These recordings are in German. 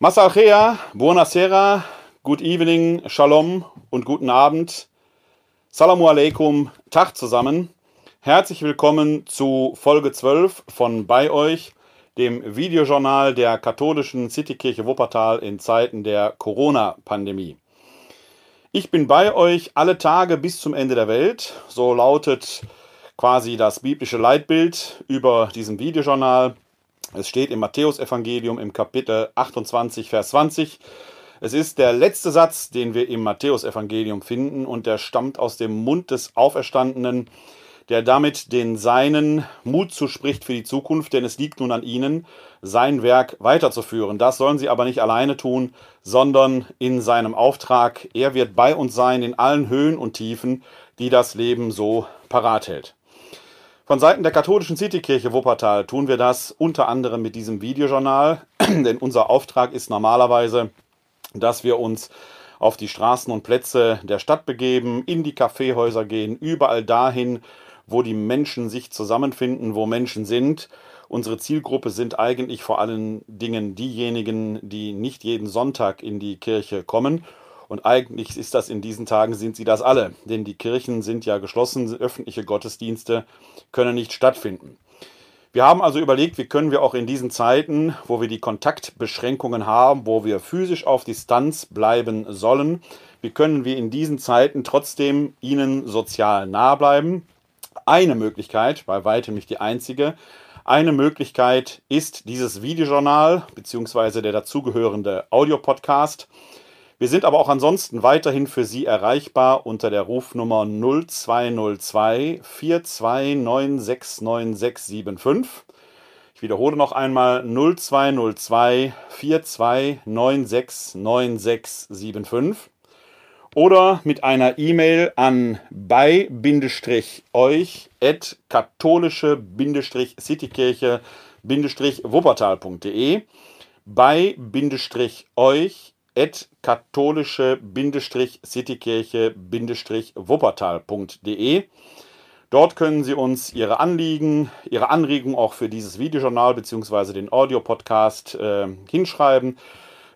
Masalchea, buonasera, good evening, shalom und guten Abend. Salamu alaikum, Tag zusammen. Herzlich willkommen zu Folge 12 von Bei euch, dem Videojournal der katholischen Citykirche Wuppertal in Zeiten der Corona-Pandemie. Ich bin bei euch alle Tage bis zum Ende der Welt. So lautet quasi das biblische Leitbild über diesem Videojournal. Es steht im Matthäusevangelium im Kapitel 28, Vers 20. Es ist der letzte Satz, den wir im Matthäusevangelium finden und der stammt aus dem Mund des Auferstandenen, der damit den Seinen Mut zuspricht für die Zukunft, denn es liegt nun an ihnen, sein Werk weiterzuführen. Das sollen sie aber nicht alleine tun, sondern in seinem Auftrag. Er wird bei uns sein in allen Höhen und Tiefen, die das Leben so parat hält. Von Seiten der katholischen Citykirche Wuppertal tun wir das unter anderem mit diesem Videojournal, denn unser Auftrag ist normalerweise, dass wir uns auf die Straßen und Plätze der Stadt begeben, in die Kaffeehäuser gehen, überall dahin, wo die Menschen sich zusammenfinden, wo Menschen sind. Unsere Zielgruppe sind eigentlich vor allen Dingen diejenigen, die nicht jeden Sonntag in die Kirche kommen und eigentlich ist das in diesen Tagen, sind sie das alle, denn die Kirchen sind ja geschlossen, öffentliche Gottesdienste können nicht stattfinden. Wir haben also überlegt, wie können wir auch in diesen Zeiten, wo wir die Kontaktbeschränkungen haben, wo wir physisch auf Distanz bleiben sollen, wie können wir in diesen Zeiten trotzdem ihnen sozial nah bleiben. Eine Möglichkeit, bei weitem nicht die einzige, eine Möglichkeit ist dieses Videojournal bzw. der dazugehörende Audiopodcast. Wir sind aber auch ansonsten weiterhin für Sie erreichbar unter der Rufnummer 0202 42969675. Ich wiederhole noch einmal 0202 42969675 oder mit einer E-Mail an bei-euch at katholische-citykirche-wuppertal.de bei-euch katholische-citykirche-wuppertal.de. Dort können Sie uns Ihre Anliegen, Ihre Anregungen auch für dieses Videojournal bzw. den Audiopodcast äh, hinschreiben.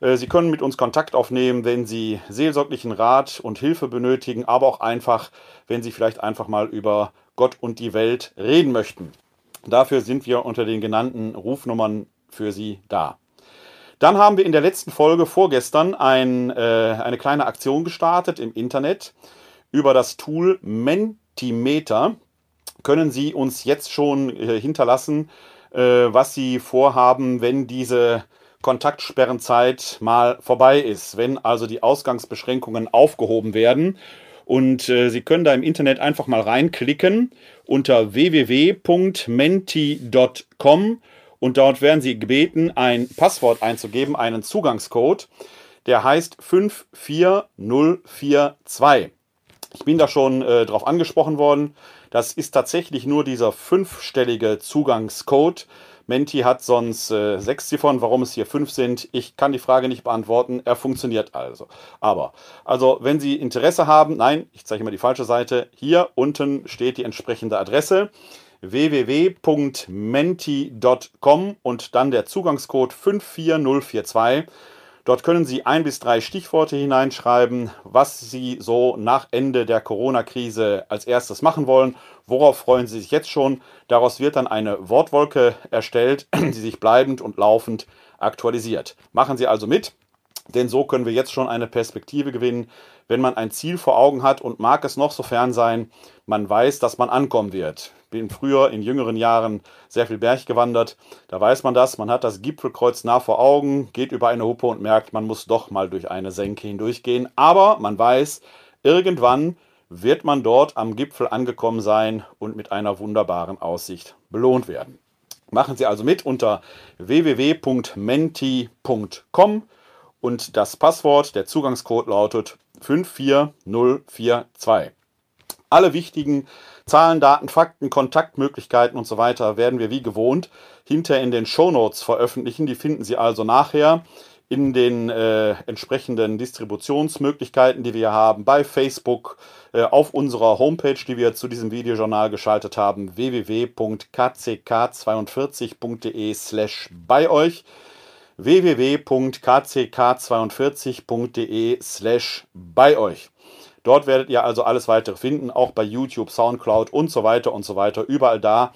Äh, Sie können mit uns Kontakt aufnehmen, wenn Sie seelsorglichen Rat und Hilfe benötigen, aber auch einfach, wenn Sie vielleicht einfach mal über Gott und die Welt reden möchten. Dafür sind wir unter den genannten Rufnummern für Sie da. Dann haben wir in der letzten Folge vorgestern ein, äh, eine kleine Aktion gestartet im Internet über das Tool Mentimeter. Können Sie uns jetzt schon äh, hinterlassen, äh, was Sie vorhaben, wenn diese Kontaktsperrenzeit mal vorbei ist, wenn also die Ausgangsbeschränkungen aufgehoben werden. Und äh, Sie können da im Internet einfach mal reinklicken unter www.menti.com und dort werden Sie gebeten, ein Passwort einzugeben, einen Zugangscode, der heißt 54042. Ich bin da schon äh, drauf angesprochen worden. Das ist tatsächlich nur dieser fünfstellige Zugangscode. Menti hat sonst äh, sechs Ziffern. Warum es hier fünf sind, ich kann die Frage nicht beantworten. Er funktioniert also. Aber, also, wenn Sie Interesse haben, nein, ich zeige mal die falsche Seite. Hier unten steht die entsprechende Adresse www.menti.com und dann der Zugangscode 54042. Dort können Sie ein bis drei Stichworte hineinschreiben, was Sie so nach Ende der Corona-Krise als erstes machen wollen. Worauf freuen Sie sich jetzt schon? Daraus wird dann eine Wortwolke erstellt, die sich bleibend und laufend aktualisiert. Machen Sie also mit, denn so können wir jetzt schon eine Perspektive gewinnen, wenn man ein Ziel vor Augen hat und mag es noch so fern sein, man weiß, dass man ankommen wird bin früher in jüngeren Jahren sehr viel Berg gewandert. Da weiß man das, man hat das Gipfelkreuz nah vor Augen, geht über eine Huppe und merkt, man muss doch mal durch eine Senke hindurchgehen. Aber man weiß, irgendwann wird man dort am Gipfel angekommen sein und mit einer wunderbaren Aussicht belohnt werden. Machen Sie also mit unter www.menti.com und das Passwort, der Zugangscode lautet 54042. Alle wichtigen Zahlen, Daten, Fakten, Kontaktmöglichkeiten und so weiter werden wir wie gewohnt hinter in den Show Notes veröffentlichen. Die finden Sie also nachher in den äh, entsprechenden Distributionsmöglichkeiten, die wir haben, bei Facebook, äh, auf unserer Homepage, die wir zu diesem Videojournal geschaltet haben, www.kck42.de slash bei euch www.kck42.de slash bei euch. Dort werdet ihr also alles weitere finden, auch bei YouTube, Soundcloud und so weiter und so weiter. Überall da,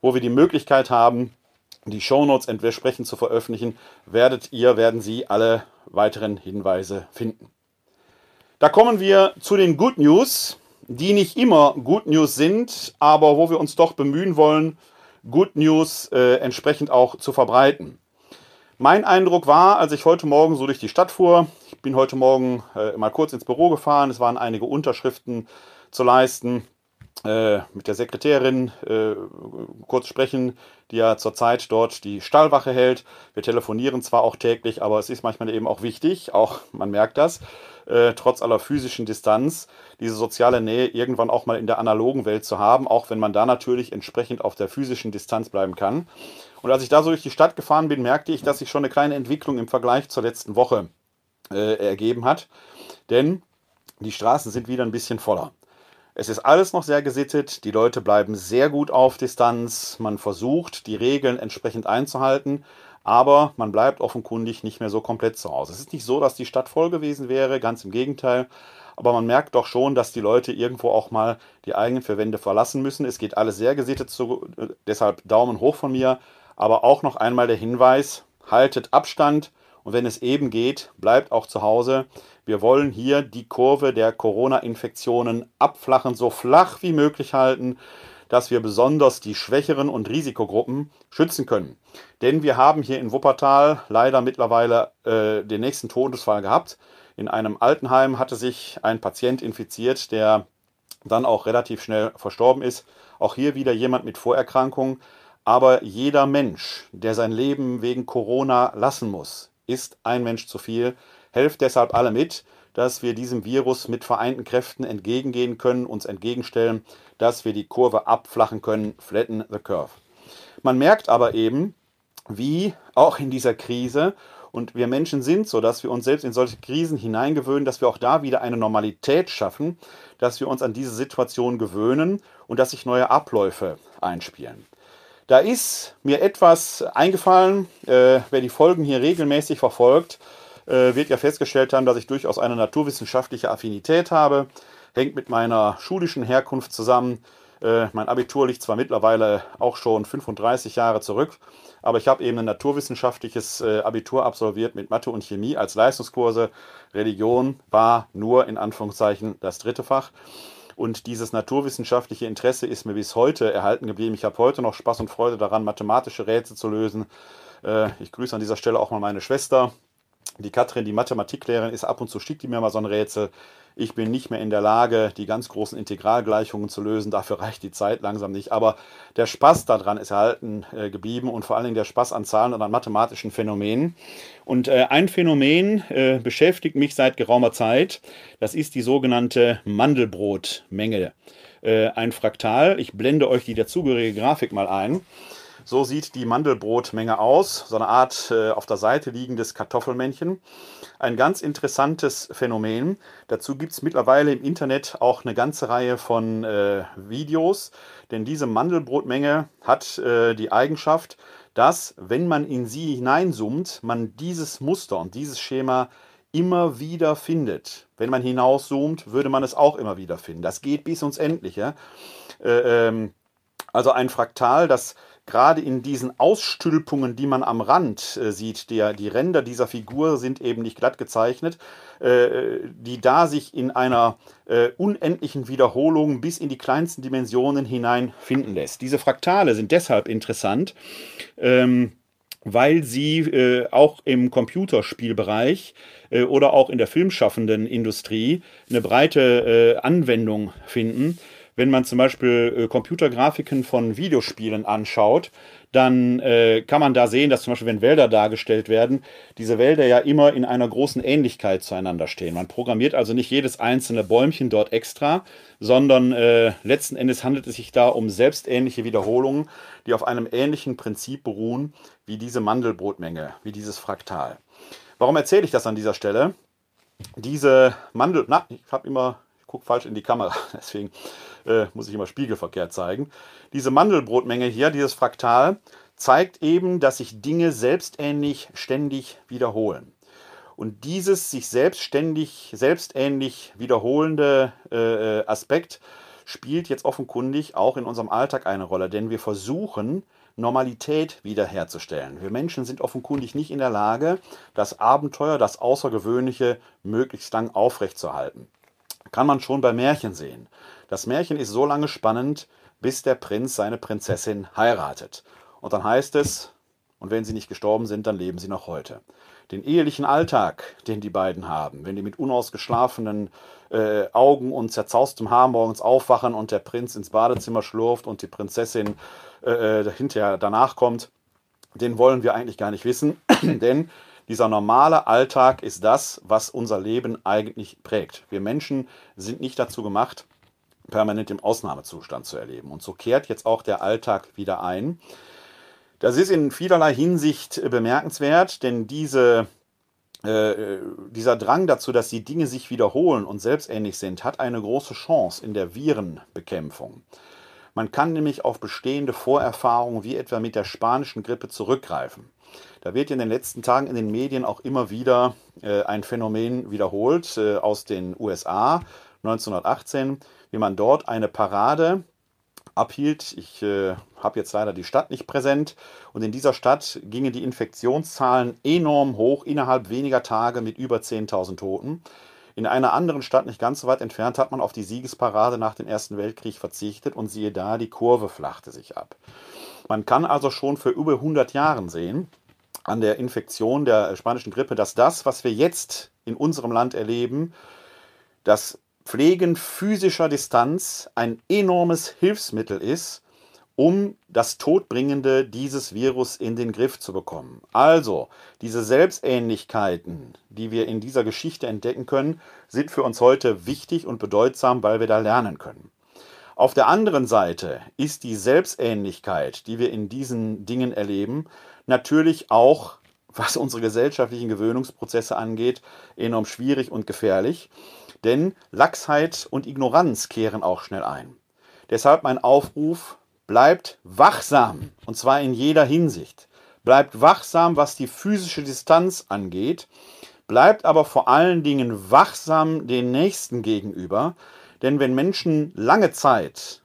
wo wir die Möglichkeit haben, die Shownotes entsprechend zu veröffentlichen, werdet ihr, werden Sie alle weiteren Hinweise finden. Da kommen wir zu den Good News, die nicht immer Good News sind, aber wo wir uns doch bemühen wollen, Good News äh, entsprechend auch zu verbreiten. Mein Eindruck war, als ich heute Morgen so durch die Stadt fuhr, bin heute Morgen äh, mal kurz ins Büro gefahren, es waren einige Unterschriften zu leisten, äh, mit der Sekretärin äh, kurz sprechen, die ja zurzeit dort die Stallwache hält. Wir telefonieren zwar auch täglich, aber es ist manchmal eben auch wichtig, auch man merkt das, äh, trotz aller physischen Distanz, diese soziale Nähe irgendwann auch mal in der analogen Welt zu haben, auch wenn man da natürlich entsprechend auf der physischen Distanz bleiben kann. Und als ich da so durch die Stadt gefahren bin, merkte ich, dass sich schon eine kleine Entwicklung im Vergleich zur letzten Woche äh, ergeben hat. Denn die Straßen sind wieder ein bisschen voller. Es ist alles noch sehr gesittet, die Leute bleiben sehr gut auf Distanz, man versucht, die Regeln entsprechend einzuhalten, aber man bleibt offenkundig nicht mehr so komplett zu Hause. Es ist nicht so, dass die Stadt voll gewesen wäre, ganz im Gegenteil, aber man merkt doch schon, dass die Leute irgendwo auch mal die eigenen Verwände verlassen müssen. Es geht alles sehr gesittet zu, deshalb Daumen hoch von mir, aber auch noch einmal der Hinweis, haltet Abstand und wenn es eben geht, bleibt auch zu Hause. Wir wollen hier die Kurve der Corona-Infektionen abflachen, so flach wie möglich halten, dass wir besonders die Schwächeren und Risikogruppen schützen können. Denn wir haben hier in Wuppertal leider mittlerweile äh, den nächsten Todesfall gehabt. In einem Altenheim hatte sich ein Patient infiziert, der dann auch relativ schnell verstorben ist. Auch hier wieder jemand mit Vorerkrankungen. Aber jeder Mensch, der sein Leben wegen Corona lassen muss, ist ein Mensch zu viel. Helft deshalb alle mit, dass wir diesem Virus mit vereinten Kräften entgegengehen können, uns entgegenstellen, dass wir die Kurve abflachen können, flatten the curve. Man merkt aber eben, wie auch in dieser Krise, und wir Menschen sind so, dass wir uns selbst in solche Krisen hineingewöhnen, dass wir auch da wieder eine Normalität schaffen, dass wir uns an diese Situation gewöhnen und dass sich neue Abläufe einspielen. Da ist mir etwas eingefallen, äh, wer die Folgen hier regelmäßig verfolgt, äh, wird ja festgestellt haben, dass ich durchaus eine naturwissenschaftliche Affinität habe. Hängt mit meiner schulischen Herkunft zusammen. Äh, mein Abitur liegt zwar mittlerweile auch schon 35 Jahre zurück, aber ich habe eben ein naturwissenschaftliches äh, Abitur absolviert mit Mathe und Chemie als Leistungskurse. Religion war nur in Anführungszeichen das dritte Fach. Und dieses naturwissenschaftliche Interesse ist mir bis heute erhalten geblieben. Ich habe heute noch Spaß und Freude daran, mathematische Rätsel zu lösen. Äh, ich grüße an dieser Stelle auch mal meine Schwester, die Katrin, die Mathematiklehrerin, ist ab und zu schickt die mir mal so ein Rätsel. Ich bin nicht mehr in der Lage, die ganz großen Integralgleichungen zu lösen. Dafür reicht die Zeit langsam nicht. Aber der Spaß daran ist erhalten äh, geblieben und vor allen Dingen der Spaß an Zahlen und an mathematischen Phänomenen. Und äh, ein Phänomen äh, beschäftigt mich seit geraumer Zeit. Das ist die sogenannte Mandelbrotmenge. Äh, ein Fraktal. Ich blende euch die dazugehörige Grafik mal ein. So sieht die Mandelbrotmenge aus, so eine Art äh, auf der Seite liegendes Kartoffelmännchen. Ein ganz interessantes Phänomen. Dazu gibt es mittlerweile im Internet auch eine ganze Reihe von äh, Videos, denn diese Mandelbrotmenge hat äh, die Eigenschaft, dass, wenn man in sie hineinzoomt, man dieses Muster und dieses Schema immer wieder findet. Wenn man hinauszoomt, würde man es auch immer wieder finden. Das geht bis ins Endliche. Äh, ähm, also ein Fraktal, das gerade in diesen Ausstülpungen, die man am Rand äh, sieht, der, die Ränder dieser Figur sind eben nicht glatt gezeichnet, äh, die da sich in einer äh, unendlichen Wiederholung bis in die kleinsten Dimensionen hinein finden lässt. Diese Fraktale sind deshalb interessant, ähm, weil sie äh, auch im Computerspielbereich äh, oder auch in der filmschaffenden Industrie eine breite äh, Anwendung finden wenn man zum Beispiel äh, Computergrafiken von Videospielen anschaut, dann äh, kann man da sehen, dass zum Beispiel, wenn Wälder dargestellt werden, diese Wälder ja immer in einer großen Ähnlichkeit zueinander stehen. Man programmiert also nicht jedes einzelne Bäumchen dort extra, sondern äh, letzten Endes handelt es sich da um selbstähnliche Wiederholungen, die auf einem ähnlichen Prinzip beruhen wie diese Mandelbrotmenge, wie dieses Fraktal. Warum erzähle ich das an dieser Stelle? Diese Mandel, na, ich habe immer, gucke falsch in die Kamera, deswegen äh, muss ich immer spiegelverkehrt zeigen. Diese Mandelbrotmenge hier, dieses Fraktal, zeigt eben, dass sich Dinge selbstähnlich ständig wiederholen. Und dieses sich selbstständig, selbstähnlich wiederholende äh, Aspekt spielt jetzt offenkundig auch in unserem Alltag eine Rolle, denn wir versuchen, Normalität wiederherzustellen. Wir Menschen sind offenkundig nicht in der Lage, das Abenteuer, das Außergewöhnliche möglichst lang aufrechtzuerhalten. Kann man schon bei Märchen sehen. Das Märchen ist so lange spannend, bis der Prinz seine Prinzessin heiratet. Und dann heißt es, und wenn sie nicht gestorben sind, dann leben sie noch heute. Den ehelichen Alltag, den die beiden haben, wenn die mit unausgeschlafenen äh, Augen und zerzaustem Haar morgens aufwachen und der Prinz ins Badezimmer schlurft und die Prinzessin äh, äh hinterher danach kommt, den wollen wir eigentlich gar nicht wissen, denn dieser normale Alltag ist das, was unser Leben eigentlich prägt. Wir Menschen sind nicht dazu gemacht, permanent im Ausnahmezustand zu erleben. Und so kehrt jetzt auch der Alltag wieder ein. Das ist in vielerlei Hinsicht bemerkenswert, denn diese, äh, dieser Drang dazu, dass die Dinge sich wiederholen und selbstähnlich sind, hat eine große Chance in der Virenbekämpfung. Man kann nämlich auf bestehende Vorerfahrungen wie etwa mit der spanischen Grippe zurückgreifen. Da wird in den letzten Tagen in den Medien auch immer wieder äh, ein Phänomen wiederholt äh, aus den USA 1918, wie man dort eine Parade abhielt. Ich äh, habe jetzt leider die Stadt nicht präsent. Und in dieser Stadt gingen die Infektionszahlen enorm hoch, innerhalb weniger Tage mit über 10.000 Toten. In einer anderen Stadt, nicht ganz so weit entfernt, hat man auf die Siegesparade nach dem Ersten Weltkrieg verzichtet und siehe da, die Kurve flachte sich ab. Man kann also schon für über 100 Jahren sehen, an der Infektion der spanischen Grippe, dass das, was wir jetzt in unserem Land erleben, das Pflegen physischer Distanz ein enormes Hilfsmittel ist, um das Todbringende dieses Virus in den Griff zu bekommen. Also, diese Selbstähnlichkeiten, die wir in dieser Geschichte entdecken können, sind für uns heute wichtig und bedeutsam, weil wir da lernen können. Auf der anderen Seite ist die Selbstähnlichkeit, die wir in diesen Dingen erleben, natürlich auch, was unsere gesellschaftlichen Gewöhnungsprozesse angeht, enorm schwierig und gefährlich. Denn Lachsheit und Ignoranz kehren auch schnell ein. Deshalb mein Aufruf, bleibt wachsam, und zwar in jeder Hinsicht. Bleibt wachsam, was die physische Distanz angeht, bleibt aber vor allen Dingen wachsam den Nächsten gegenüber, denn wenn Menschen lange Zeit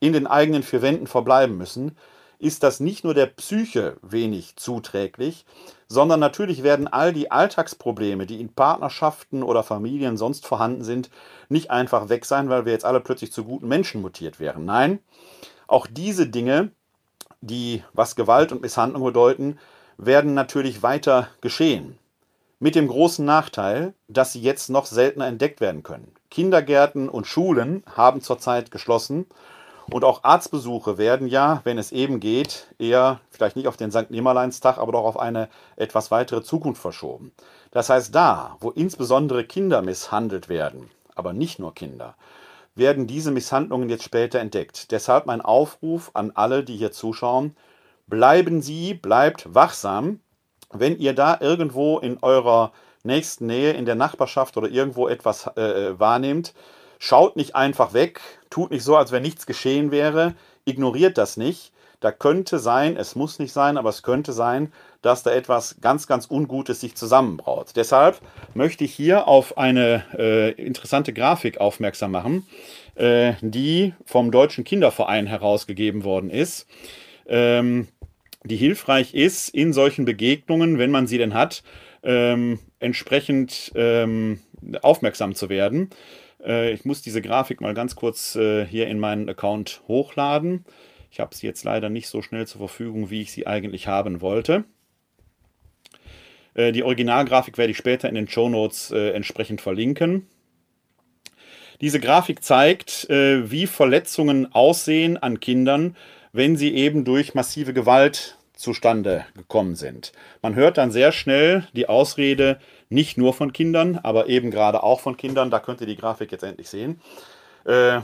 in den eigenen vier Wänden verbleiben müssen, ist das nicht nur der Psyche wenig zuträglich, sondern natürlich werden all die Alltagsprobleme, die in Partnerschaften oder Familien sonst vorhanden sind, nicht einfach weg sein, weil wir jetzt alle plötzlich zu guten Menschen mutiert wären. Nein, auch diese Dinge, die was Gewalt und Misshandlung bedeuten, werden natürlich weiter geschehen. Mit dem großen Nachteil, dass sie jetzt noch seltener entdeckt werden können. Kindergärten und Schulen haben zurzeit geschlossen und auch Arztbesuche werden ja, wenn es eben geht, eher vielleicht nicht auf den St. Nimmerleinstag, aber doch auf eine etwas weitere Zukunft verschoben. Das heißt, da, wo insbesondere Kinder misshandelt werden, aber nicht nur Kinder, werden diese Misshandlungen jetzt später entdeckt. Deshalb mein Aufruf an alle, die hier zuschauen, bleiben Sie, bleibt wachsam. Wenn ihr da irgendwo in eurer nächsten Nähe, in der Nachbarschaft oder irgendwo etwas äh, wahrnehmt, schaut nicht einfach weg, tut nicht so, als wenn nichts geschehen wäre, ignoriert das nicht. Da könnte sein, es muss nicht sein, aber es könnte sein, dass da etwas ganz, ganz Ungutes sich zusammenbraut. Deshalb möchte ich hier auf eine äh, interessante Grafik aufmerksam machen, äh, die vom Deutschen Kinderverein herausgegeben worden ist. Ähm, die hilfreich ist in solchen Begegnungen, wenn man sie denn hat, ähm, entsprechend ähm, aufmerksam zu werden. Äh, ich muss diese Grafik mal ganz kurz äh, hier in meinen Account hochladen. Ich habe sie jetzt leider nicht so schnell zur Verfügung, wie ich sie eigentlich haben wollte. Äh, die Originalgrafik werde ich später in den Show Notes entsprechend verlinken. Diese Grafik zeigt, wie Verletzungen aussehen an Kindern, wenn sie eben durch massive Gewalt zustande gekommen sind. Man hört dann sehr schnell die Ausrede, nicht nur von Kindern, aber eben gerade auch von Kindern. Da könnt ihr die Grafik jetzt endlich sehen. Äh,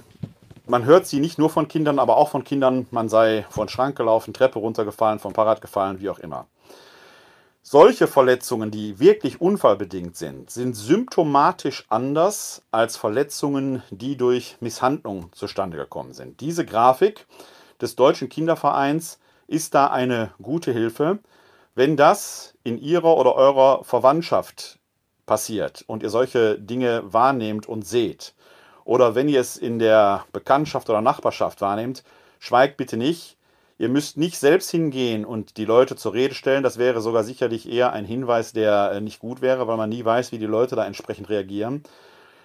man hört sie nicht nur von Kindern, aber auch von Kindern, man sei von Schrank gelaufen, Treppe runtergefallen, vom Fahrrad gefallen, wie auch immer. Solche Verletzungen, die wirklich unfallbedingt sind, sind symptomatisch anders als Verletzungen, die durch Misshandlung zustande gekommen sind. Diese Grafik des Deutschen Kindervereins ist da eine gute Hilfe. Wenn das in Ihrer oder eurer Verwandtschaft passiert und ihr solche Dinge wahrnehmt und seht, oder wenn ihr es in der Bekanntschaft oder Nachbarschaft wahrnehmt, schweigt bitte nicht. Ihr müsst nicht selbst hingehen und die Leute zur Rede stellen. Das wäre sogar sicherlich eher ein Hinweis, der äh, nicht gut wäre, weil man nie weiß, wie die Leute da entsprechend reagieren.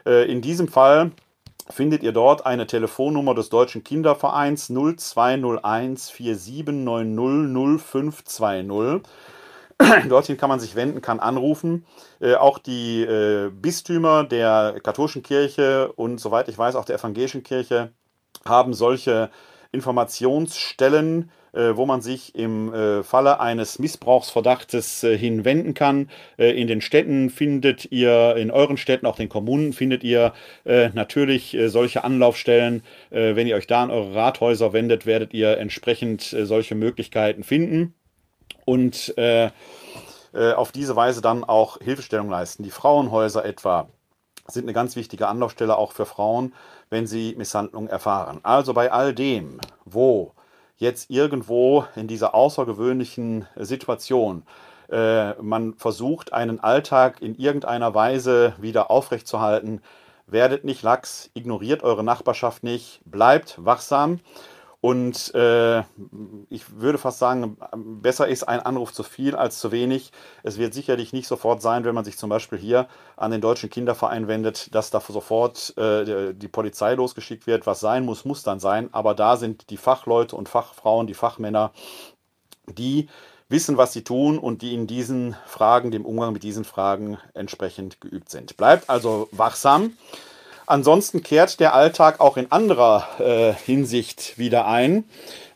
Äh, in diesem Fall findet ihr dort eine Telefonnummer des Deutschen Kindervereins 0201 4790 0520. Dorthin kann man sich wenden, kann anrufen. Äh, auch die äh, Bistümer der katholischen Kirche und soweit ich weiß auch der evangelischen Kirche haben solche Informationsstellen, wo man sich im äh, Falle eines Missbrauchsverdachtes äh, hinwenden kann. in den Städten findet ihr, in euren Städten, auch den Kommunen, findet ihr natürlich solche Anlaufstellen. wenn ihr euch da an eure Rathäuser wendet, werdet ihr entsprechend solche Möglichkeiten finden und auf diese Weise dann auch Hilfestellung leisten. Die Frauenhäuser etwa sind eine ganz wichtige Anlaufstelle auch für Frauen, wenn sie Misshandlung erfahren. Also bei all dem, wo jetzt irgendwo in dieser außergewöhnlichen Situation äh, man versucht, einen Alltag in irgendeiner Weise wieder aufrechtzuerhalten, werdet nicht lax, ignoriert eure Nachbarschaft nicht, bleibt wachsam und äh, ich würde fast sagen, besser ist ein Anruf zu viel als zu wenig. Es wird sicherlich nicht sofort sein, wenn man sich zum Beispiel hier an den Deutschen Kinderverein wendet, dass da sofort äh, die Polizei losgeschickt wird. Was sein muss, muss dann sein. Aber da sind die Fachleute und Fachfrauen, die Fachmänner, die wissen, was sie tun und die in diesen Fragen, dem Umgang mit diesen Fragen entsprechend geübt sind. Bleibt also wachsam. Ansonsten kehrt der Alltag auch in anderer äh, Hinsicht wieder ein.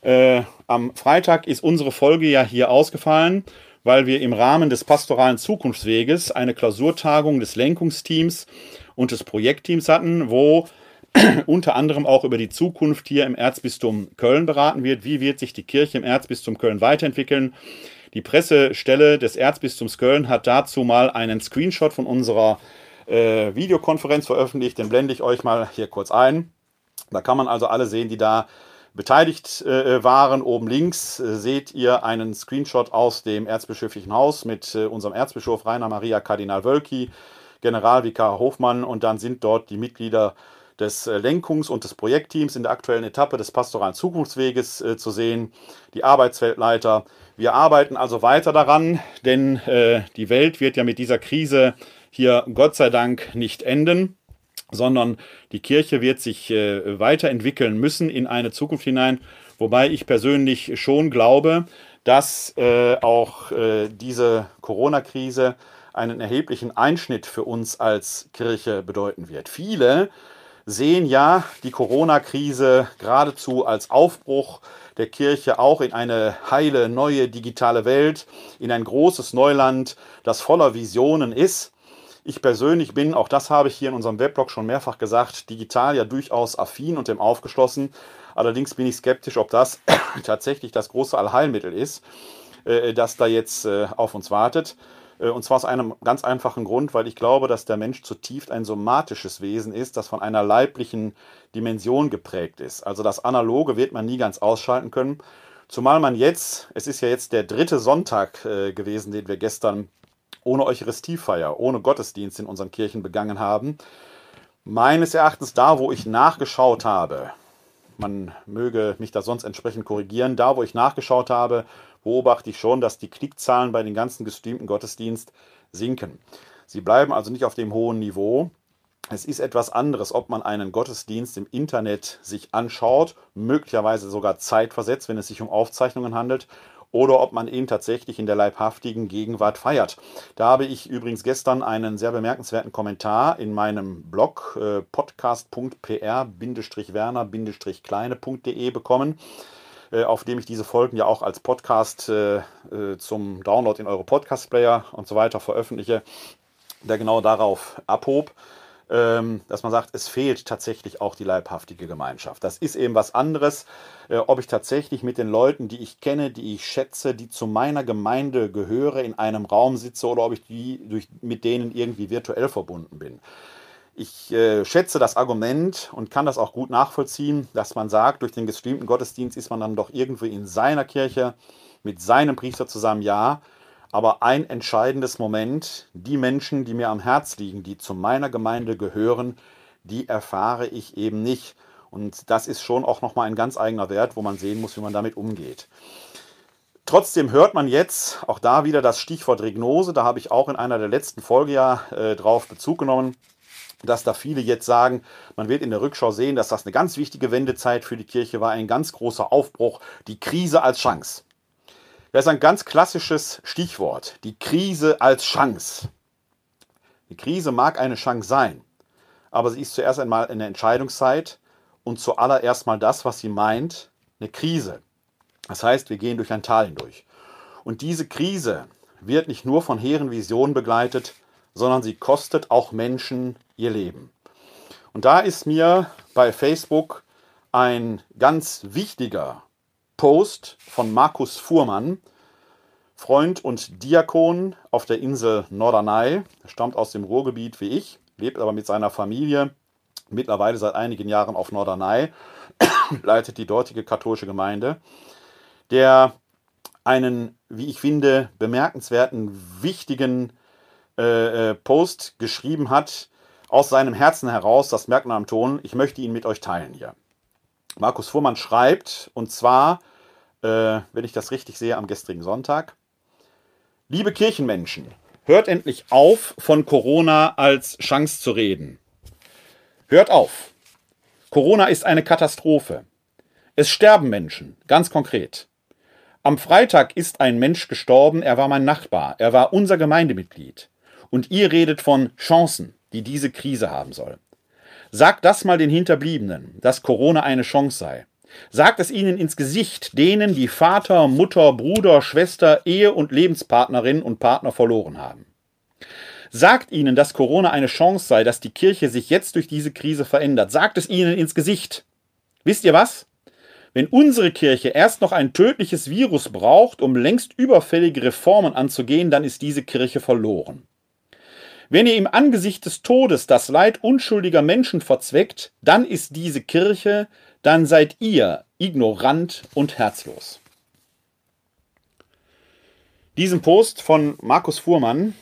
Äh, am Freitag ist unsere Folge ja hier ausgefallen, weil wir im Rahmen des pastoralen Zukunftsweges eine Klausurtagung des Lenkungsteams und des Projektteams hatten, wo unter anderem auch über die Zukunft hier im Erzbistum Köln beraten wird. Wie wird sich die Kirche im Erzbistum Köln weiterentwickeln? Die Pressestelle des Erzbistums Köln hat dazu mal einen Screenshot von unserer äh, Videokonferenz veröffentlicht. Den blende ich euch mal hier kurz ein. Da kann man also alle sehen, die da beteiligt äh, waren. Oben links äh, seht ihr einen Screenshot aus dem Erzbischöflichen Haus mit äh, unserem Erzbischof Rainer Maria Kardinal Wölki, Generalvikar Hofmann und dann sind dort die Mitglieder des äh, Lenkungs- und des Projektteams in der aktuellen Etappe des pastoralen Zukunftsweges äh, zu sehen, die Arbeitsfeldleiter. Wir arbeiten also weiter daran, denn äh, die Welt wird ja mit dieser Krise hier Gott sei Dank nicht enden, sondern die Kirche wird sich äh, weiterentwickeln müssen in eine Zukunft hinein, wobei ich persönlich schon glaube, dass äh, auch äh, diese Corona-Krise einen erheblichen Einschnitt für uns als Kirche bedeuten wird. Viele sehen ja die Corona-Krise geradezu als Aufbruch der Kirche auch in eine heile, neue digitale Welt, in ein großes Neuland, das voller Visionen ist. Ich persönlich bin, auch das habe ich hier in unserem Weblog schon mehrfach gesagt, digital ja durchaus affin und dem aufgeschlossen. Allerdings bin ich skeptisch, ob das tatsächlich das große Allheilmittel ist, äh, das da jetzt äh, auf uns wartet. Äh, und zwar aus einem ganz einfachen Grund, weil ich glaube, dass der Mensch zutiefst ein somatisches Wesen ist, das von einer leiblichen Dimension geprägt ist. Also das Analoge wird man nie ganz ausschalten können. Zumal man jetzt, es ist ja jetzt der dritte Sonntag gewesen, den wir gestern ohne Eucharistiefeier, ohne Gottesdienst in unseren Kirchen begangen haben. Meines Erachtens da, wo ich nachgeschaut habe, man möge mich da sonst entsprechend korrigieren, da, wo ich nachgeschaut habe, beobachte ich schon, dass die Klickzahlen bei den ganzen gestreamten Gottesdienst sinken. Sie bleiben also nicht auf dem hohen Niveau. Es ist etwas anderes, ob man einen Gottesdienst im Internet sich anschaut, möglicherweise sogar zeitversetzt, wenn es sich um Aufzeichnungen handelt, oder ob man ihn tatsächlich in der leibhaftigen Gegenwart feiert. Da habe ich übrigens gestern einen sehr bemerkenswerten Kommentar in meinem Blog äh, podcast.pr-werner-kleine.de bekommen äh, auf dem ich diese Folgen ja auch als Podcast äh, äh, zum Download in eure Podcast-Player und so weiter veröffentliche, der genau darauf abhob. Ähm, dass man sagt, es fehlt tatsächlich auch die leibhaftige Gemeinschaft. Das ist eben was anderes, äh, ob ich tatsächlich mit den Leuten, die ich kenne, die ich schätze, die zu meiner Gemeinde gehöre, in einem Raum sitze oder ob ich die durch, mit denen irgendwie virtuell verbunden bin. Ich äh, schätze das Argument und kann das auch gut nachvollziehen, dass man sagt, durch den gestreamten Gottesdienst ist man dann doch irgendwie in seiner Kirche mit seinem Priester zusammen, ja. Aber ein entscheidendes Moment, die Menschen, die mir am Herz liegen, die zu meiner Gemeinde gehören, die erfahre ich eben nicht. Und das ist schon auch nochmal ein ganz eigener Wert, wo man sehen muss, wie man damit umgeht. Trotzdem hört man jetzt auch da wieder das Stichwort Regnose. Da habe ich auch in einer der letzten Folge ja äh, drauf Bezug genommen dass da viele jetzt sagen, man wird in der Rückschau sehen, dass das eine ganz wichtige Wendezeit für die Kirche war, ein ganz großer Aufbruch, die Krise als Chance. Das ist ein ganz klassisches Stichwort, die Krise als Chance. Die Krise mag eine Chance sein, aber sie ist zuerst einmal eine Entscheidungszeit und zuallererst mal das, was sie meint, eine Krise. Das heißt, wir gehen durch ein Tal hindurch. Und diese Krise wird nicht nur von hehren Visionen begleitet, sondern sie kostet auch Menschen ihr Leben. Und da ist mir bei Facebook ein ganz wichtiger Post von Markus Fuhrmann, Freund und Diakon auf der Insel Norderney. Er stammt aus dem Ruhrgebiet wie ich, lebt aber mit seiner Familie mittlerweile seit einigen Jahren auf Norderney, leitet die dortige katholische Gemeinde, der einen, wie ich finde, bemerkenswerten, wichtigen äh, äh, Post geschrieben hat, aus seinem Herzen heraus, das merkt man am Ton, ich möchte ihn mit euch teilen hier. Markus Fuhrmann schreibt, und zwar, äh, wenn ich das richtig sehe, am gestrigen Sonntag, liebe Kirchenmenschen, hört endlich auf, von Corona als Chance zu reden. Hört auf. Corona ist eine Katastrophe. Es sterben Menschen, ganz konkret. Am Freitag ist ein Mensch gestorben, er war mein Nachbar, er war unser Gemeindemitglied. Und ihr redet von Chancen, die diese Krise haben soll. Sagt das mal den Hinterbliebenen, dass Corona eine Chance sei. Sagt es ihnen ins Gesicht, denen, die Vater, Mutter, Bruder, Schwester, Ehe und Lebenspartnerin und Partner verloren haben. Sagt ihnen, dass Corona eine Chance sei, dass die Kirche sich jetzt durch diese Krise verändert. Sagt es ihnen ins Gesicht. Wisst ihr was? Wenn unsere Kirche erst noch ein tödliches Virus braucht, um längst überfällige Reformen anzugehen, dann ist diese Kirche verloren. Wenn ihr im Angesicht des Todes das Leid unschuldiger Menschen verzweckt, dann ist diese Kirche, dann seid ihr ignorant und herzlos. Diesem Post von Markus Fuhrmann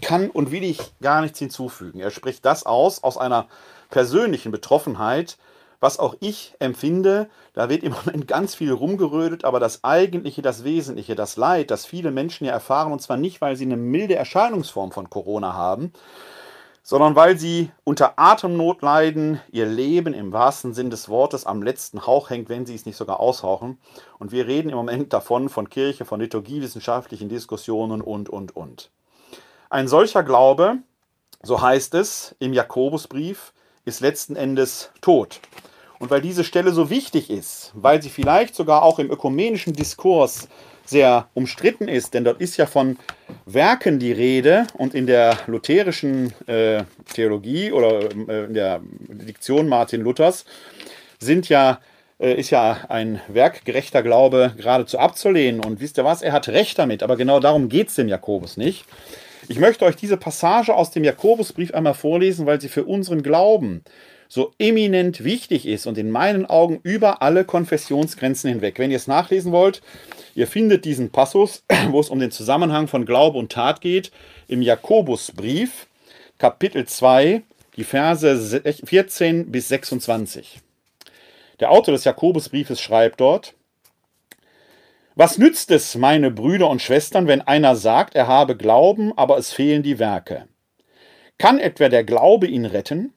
kann und will ich gar nichts hinzufügen. Er spricht das aus aus einer persönlichen Betroffenheit, was auch ich empfinde, da wird im Moment ganz viel rumgerödet, aber das Eigentliche, das Wesentliche, das Leid, das viele Menschen ja erfahren, und zwar nicht, weil sie eine milde Erscheinungsform von Corona haben, sondern weil sie unter Atemnot leiden, ihr Leben im wahrsten Sinn des Wortes am letzten Hauch hängt, wenn sie es nicht sogar aushauchen. Und wir reden im Moment davon, von Kirche, von liturgiewissenschaftlichen Diskussionen und, und, und. Ein solcher Glaube, so heißt es im Jakobusbrief, ist letzten Endes tot. Und weil diese Stelle so wichtig ist, weil sie vielleicht sogar auch im ökumenischen Diskurs sehr umstritten ist, denn dort ist ja von Werken die Rede und in der lutherischen äh, Theologie oder äh, in der Diktion Martin Luthers sind ja, äh, ist ja ein werkgerechter Glaube geradezu abzulehnen. Und wisst ihr was, er hat recht damit, aber genau darum geht es dem Jakobus nicht. Ich möchte euch diese Passage aus dem Jakobusbrief einmal vorlesen, weil sie für unseren Glauben so eminent wichtig ist und in meinen Augen über alle Konfessionsgrenzen hinweg. Wenn ihr es nachlesen wollt, ihr findet diesen Passus, wo es um den Zusammenhang von Glaube und Tat geht, im Jakobusbrief, Kapitel 2, die Verse 14 bis 26. Der Autor des Jakobusbriefes schreibt dort, was nützt es, meine Brüder und Schwestern, wenn einer sagt, er habe Glauben, aber es fehlen die Werke? Kann etwa der Glaube ihn retten?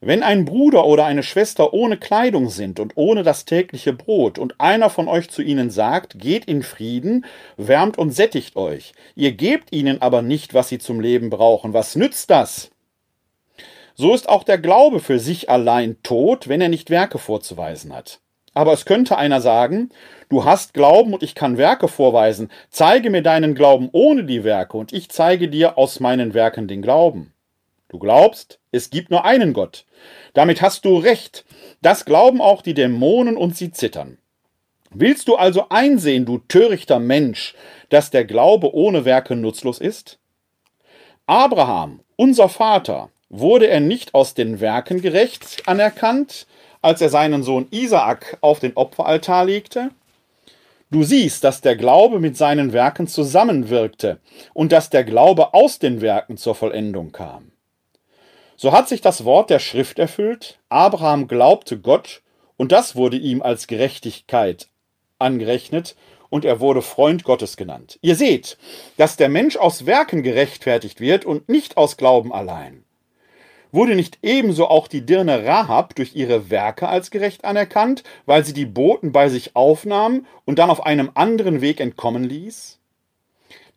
Wenn ein Bruder oder eine Schwester ohne Kleidung sind und ohne das tägliche Brot und einer von euch zu ihnen sagt, geht in Frieden, wärmt und sättigt euch, ihr gebt ihnen aber nicht, was sie zum Leben brauchen, was nützt das? So ist auch der Glaube für sich allein tot, wenn er nicht Werke vorzuweisen hat. Aber es könnte einer sagen, du hast Glauben und ich kann Werke vorweisen, zeige mir deinen Glauben ohne die Werke und ich zeige dir aus meinen Werken den Glauben. Du glaubst, es gibt nur einen Gott. Damit hast du recht. Das glauben auch die Dämonen und sie zittern. Willst du also einsehen, du törichter Mensch, dass der Glaube ohne Werke nutzlos ist? Abraham, unser Vater, wurde er nicht aus den Werken gerecht anerkannt, als er seinen Sohn Isaak auf den Opferaltar legte? Du siehst, dass der Glaube mit seinen Werken zusammenwirkte und dass der Glaube aus den Werken zur Vollendung kam. So hat sich das Wort der Schrift erfüllt, Abraham glaubte Gott, und das wurde ihm als Gerechtigkeit angerechnet, und er wurde Freund Gottes genannt. Ihr seht, dass der Mensch aus Werken gerechtfertigt wird und nicht aus Glauben allein. Wurde nicht ebenso auch die Dirne Rahab durch ihre Werke als gerecht anerkannt, weil sie die Boten bei sich aufnahm und dann auf einem anderen Weg entkommen ließ?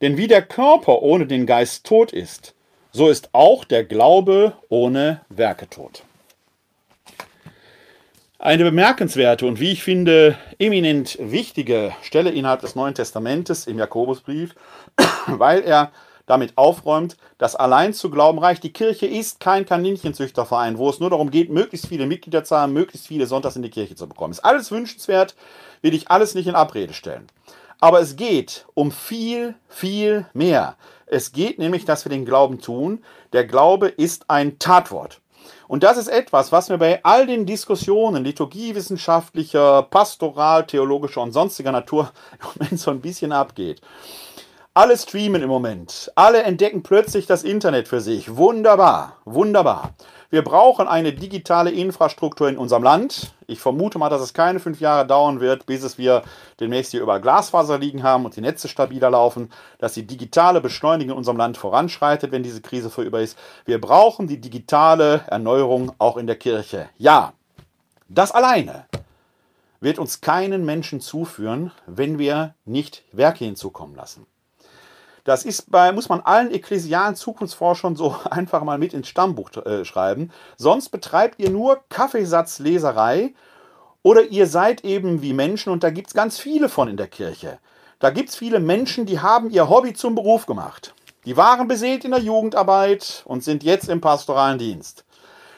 Denn wie der Körper ohne den Geist tot ist, so ist auch der Glaube ohne Werke tot. Eine bemerkenswerte und wie ich finde eminent wichtige Stelle innerhalb des Neuen Testamentes im Jakobusbrief, weil er damit aufräumt, dass allein zu glauben reicht. Die Kirche ist kein Kaninchenzüchterverein, wo es nur darum geht, möglichst viele Mitglieder zu haben, möglichst viele Sonntags in die Kirche zu bekommen. Ist alles wünschenswert, will ich alles nicht in Abrede stellen. Aber es geht um viel, viel mehr. Es geht nämlich, dass wir den Glauben tun. Der Glaube ist ein Tatwort. Und das ist etwas, was mir bei all den Diskussionen liturgiewissenschaftlicher, pastoral, theologischer und sonstiger Natur im Moment so ein bisschen abgeht. Alle streamen im Moment. Alle entdecken plötzlich das Internet für sich. Wunderbar, wunderbar. Wir brauchen eine digitale Infrastruktur in unserem Land. Ich vermute mal, dass es keine fünf Jahre dauern wird, bis es wir demnächst hier über Glasfaser liegen haben und die Netze stabiler laufen, dass die digitale Beschleunigung in unserem Land voranschreitet, wenn diese Krise vorüber ist. Wir brauchen die digitale Erneuerung auch in der Kirche. Ja, das alleine wird uns keinen Menschen zuführen, wenn wir nicht Werke hinzukommen lassen. Das ist bei, muss man allen ekklesialen Zukunftsforschern so einfach mal mit ins Stammbuch äh, schreiben. Sonst betreibt ihr nur Kaffeesatzleserei oder ihr seid eben wie Menschen und da gibt es ganz viele von in der Kirche. Da gibt es viele Menschen, die haben ihr Hobby zum Beruf gemacht. Die waren beseelt in der Jugendarbeit und sind jetzt im pastoralen Dienst.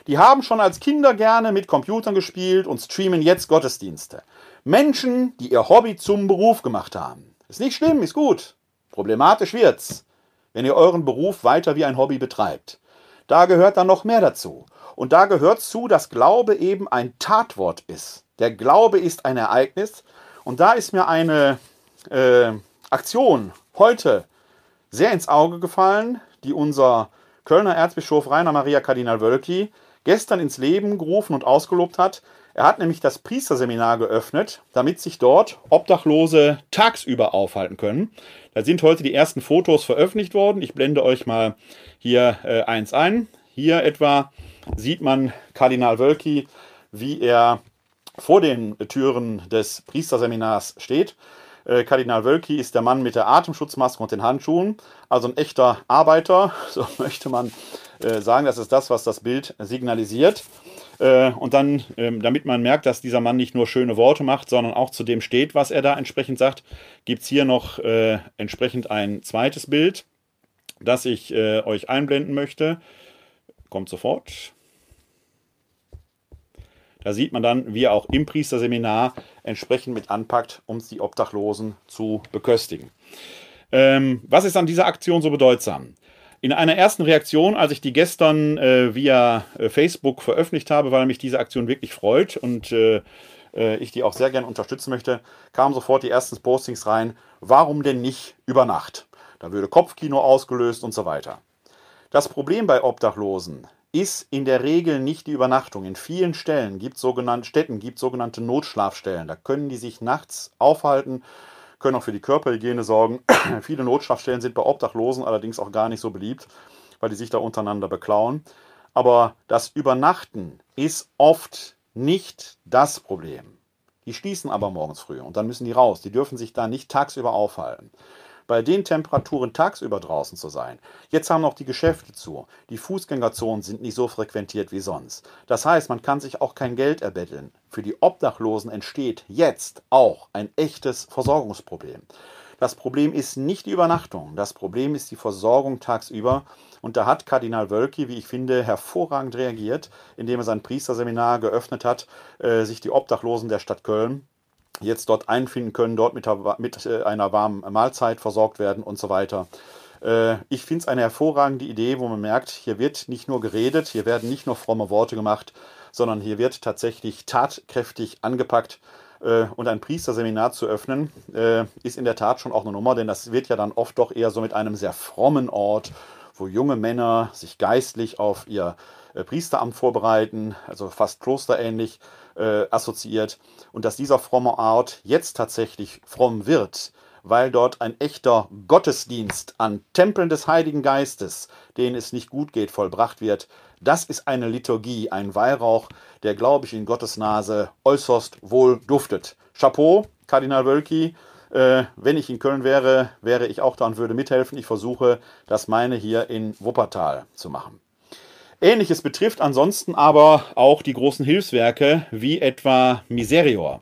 Die haben schon als Kinder gerne mit Computern gespielt und streamen jetzt Gottesdienste. Menschen, die ihr Hobby zum Beruf gemacht haben. Ist nicht schlimm, ist gut. Problematisch wird's, wenn ihr euren Beruf weiter wie ein Hobby betreibt. Da gehört dann noch mehr dazu. Und da gehört zu, dass Glaube eben ein Tatwort ist. Der Glaube ist ein Ereignis. Und da ist mir eine äh, Aktion heute sehr ins Auge gefallen, die unser Kölner Erzbischof Rainer Maria Kardinal Wölki gestern ins Leben gerufen und ausgelobt hat. Er hat nämlich das Priesterseminar geöffnet, damit sich dort Obdachlose tagsüber aufhalten können. Da sind heute die ersten Fotos veröffentlicht worden. Ich blende euch mal hier äh, eins ein. Hier etwa sieht man Kardinal Wölki, wie er vor den Türen des Priesterseminars steht. Äh, Kardinal Wölki ist der Mann mit der Atemschutzmaske und den Handschuhen, also ein echter Arbeiter, so möchte man äh, sagen. Das ist das, was das Bild signalisiert. Äh, und dann, ähm, damit man merkt, dass dieser Mann nicht nur schöne Worte macht, sondern auch zu dem steht, was er da entsprechend sagt, gibt es hier noch äh, entsprechend ein zweites Bild, das ich äh, euch einblenden möchte. Kommt sofort. Da sieht man dann, wie er auch im Priesterseminar entsprechend mit anpackt, um die Obdachlosen zu beköstigen. Ähm, was ist an dieser Aktion so bedeutsam? In einer ersten Reaktion, als ich die gestern äh, via äh, Facebook veröffentlicht habe, weil mich diese Aktion wirklich freut und äh, äh, ich die auch sehr gerne unterstützen möchte, kamen sofort die ersten Postings rein. Warum denn nicht über Nacht? Da würde Kopfkino ausgelöst und so weiter. Das Problem bei Obdachlosen ist in der Regel nicht die Übernachtung. In vielen Stellen gibt sogenannte Städten gibt sogenannte Notschlafstellen. Da können die sich nachts aufhalten können auch für die Körperhygiene sorgen. Viele Notschlafstellen sind bei Obdachlosen allerdings auch gar nicht so beliebt, weil die sich da untereinander beklauen. Aber das Übernachten ist oft nicht das Problem. Die schließen aber morgens früh und dann müssen die raus. Die dürfen sich da nicht tagsüber aufhalten bei den Temperaturen tagsüber draußen zu sein. Jetzt haben noch die Geschäfte zu. Die Fußgängerzonen sind nicht so frequentiert wie sonst. Das heißt, man kann sich auch kein Geld erbetteln. Für die Obdachlosen entsteht jetzt auch ein echtes Versorgungsproblem. Das Problem ist nicht die Übernachtung, das Problem ist die Versorgung tagsüber. Und da hat Kardinal Wölki, wie ich finde, hervorragend reagiert, indem er sein Priesterseminar geöffnet hat, äh, sich die Obdachlosen der Stadt Köln jetzt dort einfinden können, dort mit, mit äh, einer warmen Mahlzeit versorgt werden und so weiter. Äh, ich finde es eine hervorragende Idee, wo man merkt, hier wird nicht nur geredet, hier werden nicht nur fromme Worte gemacht, sondern hier wird tatsächlich tatkräftig angepackt. Äh, und ein Priesterseminar zu öffnen, ist in der Tat schon auch eine Nummer, denn das wird ja dann oft doch eher so mit einem sehr frommen Ort, wo junge Männer sich geistlich auf ihr Priesteramt vorbereiten, also fast klosterähnlich äh, assoziiert. Und dass dieser fromme Ort jetzt tatsächlich fromm wird, weil dort ein echter Gottesdienst an Tempeln des Heiligen Geistes, denen es nicht gut geht, vollbracht wird. Das ist eine Liturgie, ein Weihrauch, der, glaube ich, in Gottes Nase äußerst wohl duftet. Chapeau, Kardinal Wölki. Äh, wenn ich in Köln wäre, wäre ich auch da und würde mithelfen. Ich versuche, das meine hier in Wuppertal zu machen. Ähnliches betrifft ansonsten aber auch die großen Hilfswerke wie etwa Miserior.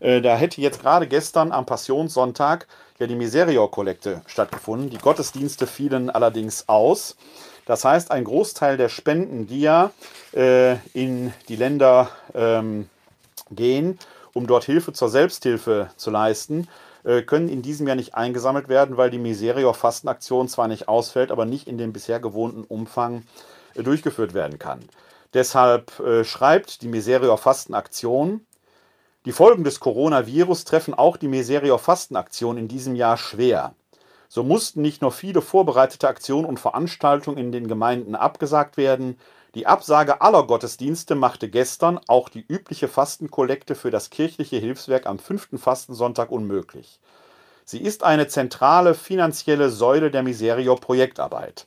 Äh, da hätte jetzt gerade gestern am Passionssonntag ja die Miserior-Kollekte stattgefunden. Die Gottesdienste fielen allerdings aus. Das heißt, ein Großteil der Spenden, die ja äh, in die Länder ähm, gehen, um dort Hilfe zur Selbsthilfe zu leisten, äh, können in diesem Jahr nicht eingesammelt werden, weil die Miserior-Fastenaktion zwar nicht ausfällt, aber nicht in dem bisher gewohnten Umfang durchgeführt werden kann. Deshalb äh, schreibt die Miserior Fastenaktion die Folgen des Coronavirus treffen auch die Miserior Fastenaktion in diesem Jahr schwer. So mussten nicht nur viele vorbereitete Aktionen und Veranstaltungen in den Gemeinden abgesagt werden, die Absage aller Gottesdienste machte gestern auch die übliche Fastenkollekte für das kirchliche Hilfswerk am fünften Fastensonntag unmöglich. Sie ist eine zentrale finanzielle Säule der Miserior Projektarbeit.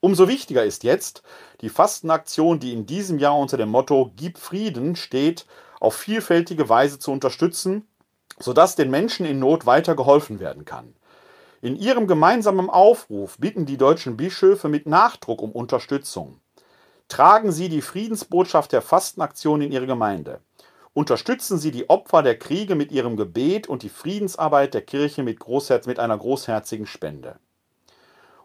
Umso wichtiger ist jetzt die Fastenaktion, die in diesem Jahr unter dem Motto Gib Frieden steht auf vielfältige Weise zu unterstützen, sodass den Menschen in Not weiter geholfen werden kann. In ihrem gemeinsamen Aufruf bitten die deutschen Bischöfe mit Nachdruck um Unterstützung. Tragen Sie die Friedensbotschaft der Fastenaktion in Ihre Gemeinde. Unterstützen Sie die Opfer der Kriege mit Ihrem Gebet und die Friedensarbeit der Kirche mit, mit einer großherzigen Spende.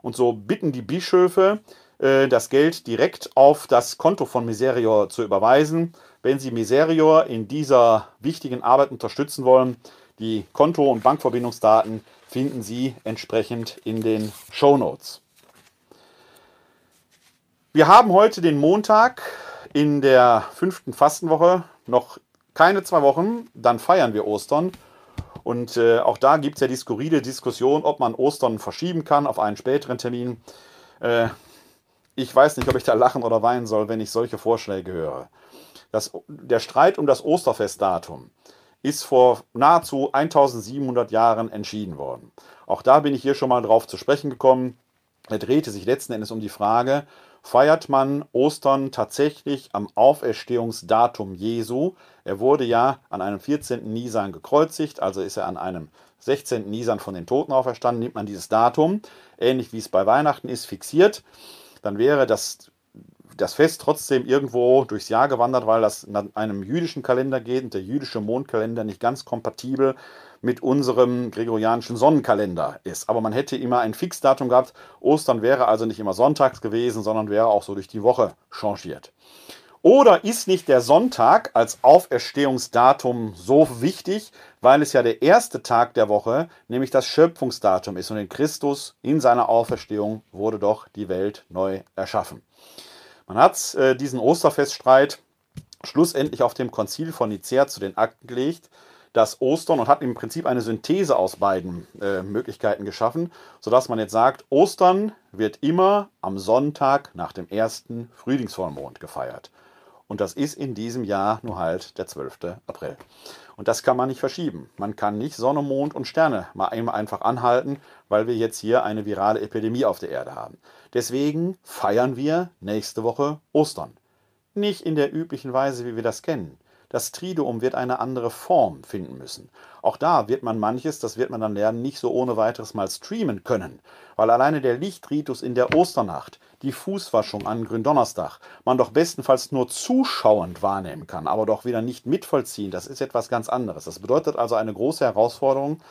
Und so bitten die Bischöfe, äh, das Geld direkt auf das Konto von Miserior zu überweisen. Wenn Sie Miserior in dieser wichtigen Arbeit unterstützen wollen, die Konto- und Bankverbindungsdaten finden Sie entsprechend in den Show Notes. Wir haben heute den Montag in der fünften Fastenwoche, noch keine zwei Wochen, dann feiern wir Ostern. Und äh, auch da gibt es ja die skurrile Diskussion, ob man Ostern verschieben kann auf einen späteren Termin. Äh, ich weiß nicht, ob ich da lachen oder weinen soll, wenn ich solche Vorschläge höre. Das, der Streit um das Osterfestdatum ist vor nahezu 1700 Jahren entschieden worden. Auch da bin ich hier schon mal drauf zu sprechen gekommen. Er drehte sich letzten Endes um die Frage, feiert man Ostern tatsächlich am Auferstehungsdatum Jesu? Er wurde ja an einem 14. Nisan gekreuzigt, also ist er an einem 16. Nisan von den Toten auferstanden, nimmt man dieses Datum, ähnlich wie es bei Weihnachten ist, fixiert dann wäre das, das Fest trotzdem irgendwo durchs Jahr gewandert, weil das nach einem jüdischen Kalender geht und der jüdische Mondkalender nicht ganz kompatibel mit unserem gregorianischen Sonnenkalender ist. Aber man hätte immer ein Fixdatum gehabt. Ostern wäre also nicht immer sonntags gewesen, sondern wäre auch so durch die Woche changiert. Oder ist nicht der Sonntag als Auferstehungsdatum so wichtig, weil es ja der erste Tag der Woche, nämlich das Schöpfungsdatum ist und in Christus, in seiner Auferstehung, wurde doch die Welt neu erschaffen. Man hat äh, diesen Osterfeststreit schlussendlich auf dem Konzil von Nicea zu den Akten gelegt, das Ostern und hat im Prinzip eine Synthese aus beiden äh, Möglichkeiten geschaffen, sodass man jetzt sagt, Ostern wird immer am Sonntag nach dem ersten Frühlingsvollmond gefeiert. Und das ist in diesem Jahr nur halt der 12. April. Und das kann man nicht verschieben. Man kann nicht Sonne, Mond und Sterne mal einfach anhalten, weil wir jetzt hier eine virale Epidemie auf der Erde haben. Deswegen feiern wir nächste Woche Ostern. Nicht in der üblichen Weise, wie wir das kennen. Das Triduum wird eine andere Form finden müssen. Auch da wird man manches, das wird man dann lernen, nicht so ohne weiteres mal streamen können, weil alleine der Lichtritus in der Osternacht, die Fußwaschung an Gründonnerstag, man doch bestenfalls nur zuschauend wahrnehmen kann, aber doch wieder nicht mitvollziehen. Das ist etwas ganz anderes. Das bedeutet also eine große Herausforderung,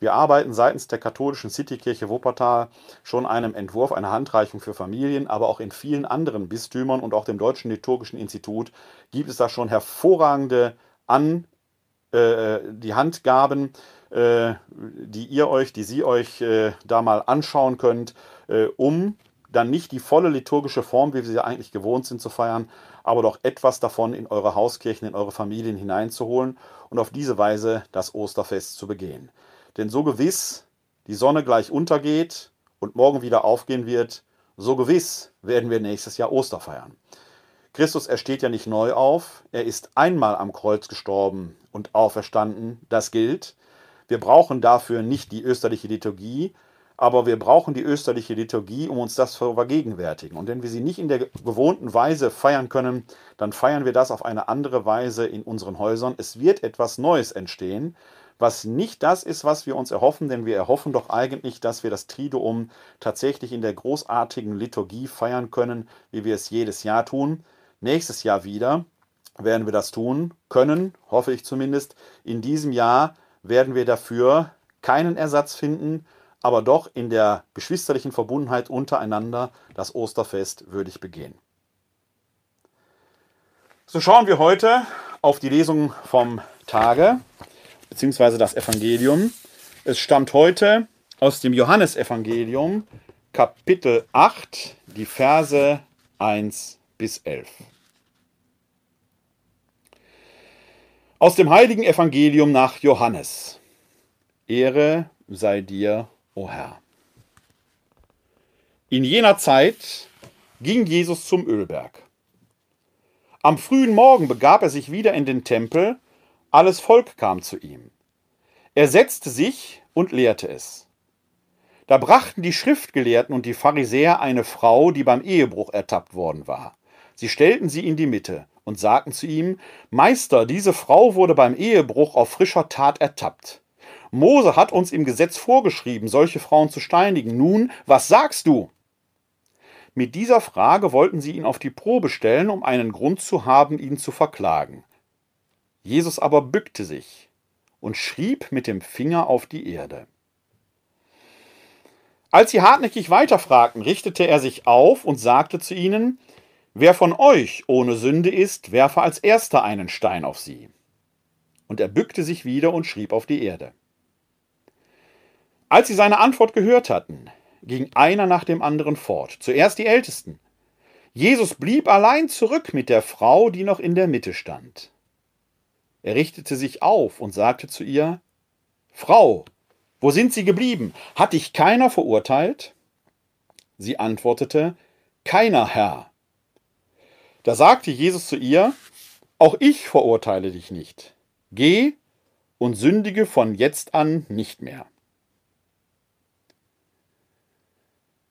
wir arbeiten seitens der katholischen Citykirche Wuppertal schon einem Entwurf einer Handreichung für Familien, aber auch in vielen anderen Bistümern und auch dem Deutschen Liturgischen Institut gibt es da schon hervorragende an äh, die Handgaben äh, die ihr euch, die Sie euch äh, da mal anschauen könnt, äh, um dann nicht die volle liturgische Form, wie wir sie eigentlich gewohnt sind zu feiern, aber doch etwas davon in eure Hauskirchen, in eure Familien hineinzuholen und auf diese Weise das Osterfest zu begehen. Denn so gewiss die Sonne gleich untergeht und morgen wieder aufgehen wird, so gewiss werden wir nächstes Jahr Oster feiern. Christus ersteht ja nicht neu auf, er ist einmal am Kreuz gestorben und auferstanden, das gilt. Wir brauchen dafür nicht die österliche Liturgie, aber wir brauchen die österliche Liturgie, um uns das zu vergegenwärtigen. Und wenn wir sie nicht in der gewohnten Weise feiern können, dann feiern wir das auf eine andere Weise in unseren Häusern. Es wird etwas Neues entstehen, was nicht das ist, was wir uns erhoffen, denn wir erhoffen doch eigentlich, dass wir das Triduum tatsächlich in der großartigen Liturgie feiern können, wie wir es jedes Jahr tun. Nächstes Jahr wieder werden wir das tun können, hoffe ich zumindest. In diesem Jahr werden wir dafür keinen Ersatz finden, aber doch in der geschwisterlichen Verbundenheit untereinander das Osterfest würdig begehen. So schauen wir heute auf die Lesung vom Tage, beziehungsweise das Evangelium. Es stammt heute aus dem Johannesevangelium, Kapitel 8, die Verse 1 bis 11. Aus dem heiligen Evangelium nach Johannes. Ehre sei dir, o Herr. In jener Zeit ging Jesus zum Ölberg. Am frühen Morgen begab er sich wieder in den Tempel, alles Volk kam zu ihm. Er setzte sich und lehrte es. Da brachten die Schriftgelehrten und die Pharisäer eine Frau, die beim Ehebruch ertappt worden war. Sie stellten sie in die Mitte und sagten zu ihm, Meister, diese Frau wurde beim Ehebruch auf frischer Tat ertappt. Mose hat uns im Gesetz vorgeschrieben, solche Frauen zu steinigen. Nun, was sagst du? Mit dieser Frage wollten sie ihn auf die Probe stellen, um einen Grund zu haben, ihn zu verklagen. Jesus aber bückte sich und schrieb mit dem Finger auf die Erde. Als sie hartnäckig weiterfragten, richtete er sich auf und sagte zu ihnen, Wer von euch ohne Sünde ist, werfe als erster einen Stein auf sie. Und er bückte sich wieder und schrieb auf die Erde. Als sie seine Antwort gehört hatten, ging einer nach dem anderen fort, zuerst die Ältesten. Jesus blieb allein zurück mit der Frau, die noch in der Mitte stand. Er richtete sich auf und sagte zu ihr Frau, wo sind Sie geblieben? Hat dich keiner verurteilt? Sie antwortete Keiner, Herr. Da sagte Jesus zu ihr Auch ich verurteile dich nicht. Geh und sündige von jetzt an nicht mehr.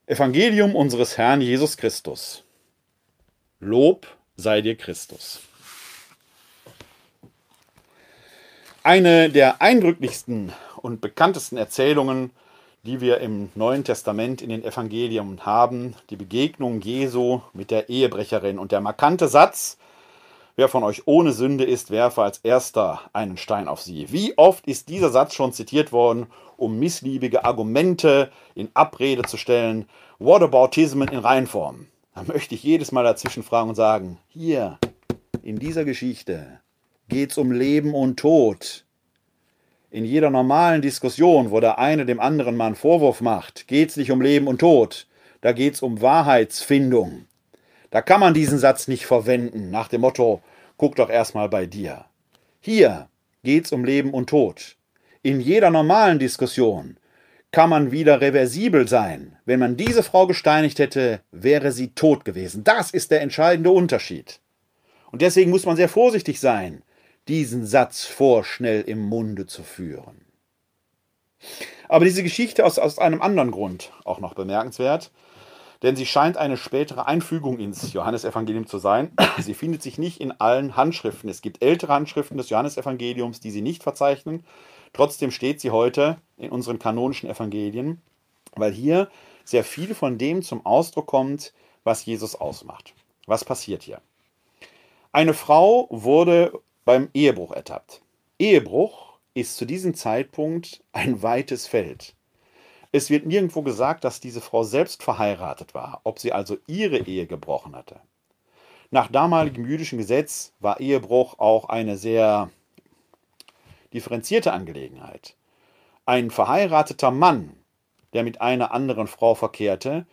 Evangelium unseres Herrn Jesus Christus. Lob sei dir Christus. Eine der eindrücklichsten und bekanntesten Erzählungen, die wir im Neuen Testament in den Evangelien haben, die Begegnung Jesu mit der Ehebrecherin und der markante Satz, wer von euch ohne Sünde ist, werfe als erster einen Stein auf sie. Wie oft ist dieser Satz schon zitiert worden um missliebige Argumente in Abrede zu stellen, Whataboutismen in Reinform. Da möchte ich jedes Mal dazwischen fragen und sagen, hier, in dieser Geschichte geht es um Leben und Tod. In jeder normalen Diskussion, wo der eine dem anderen mal einen Vorwurf macht, geht es nicht um Leben und Tod, da geht es um Wahrheitsfindung. Da kann man diesen Satz nicht verwenden, nach dem Motto, guck doch erstmal bei dir. Hier geht es um Leben und Tod. In jeder normalen Diskussion kann man wieder reversibel sein. Wenn man diese Frau gesteinigt hätte, wäre sie tot gewesen. Das ist der entscheidende Unterschied. Und deswegen muss man sehr vorsichtig sein, diesen Satz vorschnell im Munde zu führen. Aber diese Geschichte ist aus einem anderen Grund auch noch bemerkenswert, denn sie scheint eine spätere Einfügung ins Johannesevangelium zu sein. Sie findet sich nicht in allen Handschriften. Es gibt ältere Handschriften des Johannesevangeliums, die sie nicht verzeichnen. Trotzdem steht sie heute in unseren kanonischen Evangelien, weil hier sehr viel von dem zum Ausdruck kommt, was Jesus ausmacht. Was passiert hier? Eine Frau wurde beim Ehebruch ertappt. Ehebruch ist zu diesem Zeitpunkt ein weites Feld. Es wird nirgendwo gesagt, dass diese Frau selbst verheiratet war, ob sie also ihre Ehe gebrochen hatte. Nach damaligem jüdischen Gesetz war Ehebruch auch eine sehr differenzierte Angelegenheit. Ein verheirateter Mann, der mit einer anderen Frau verkehrte,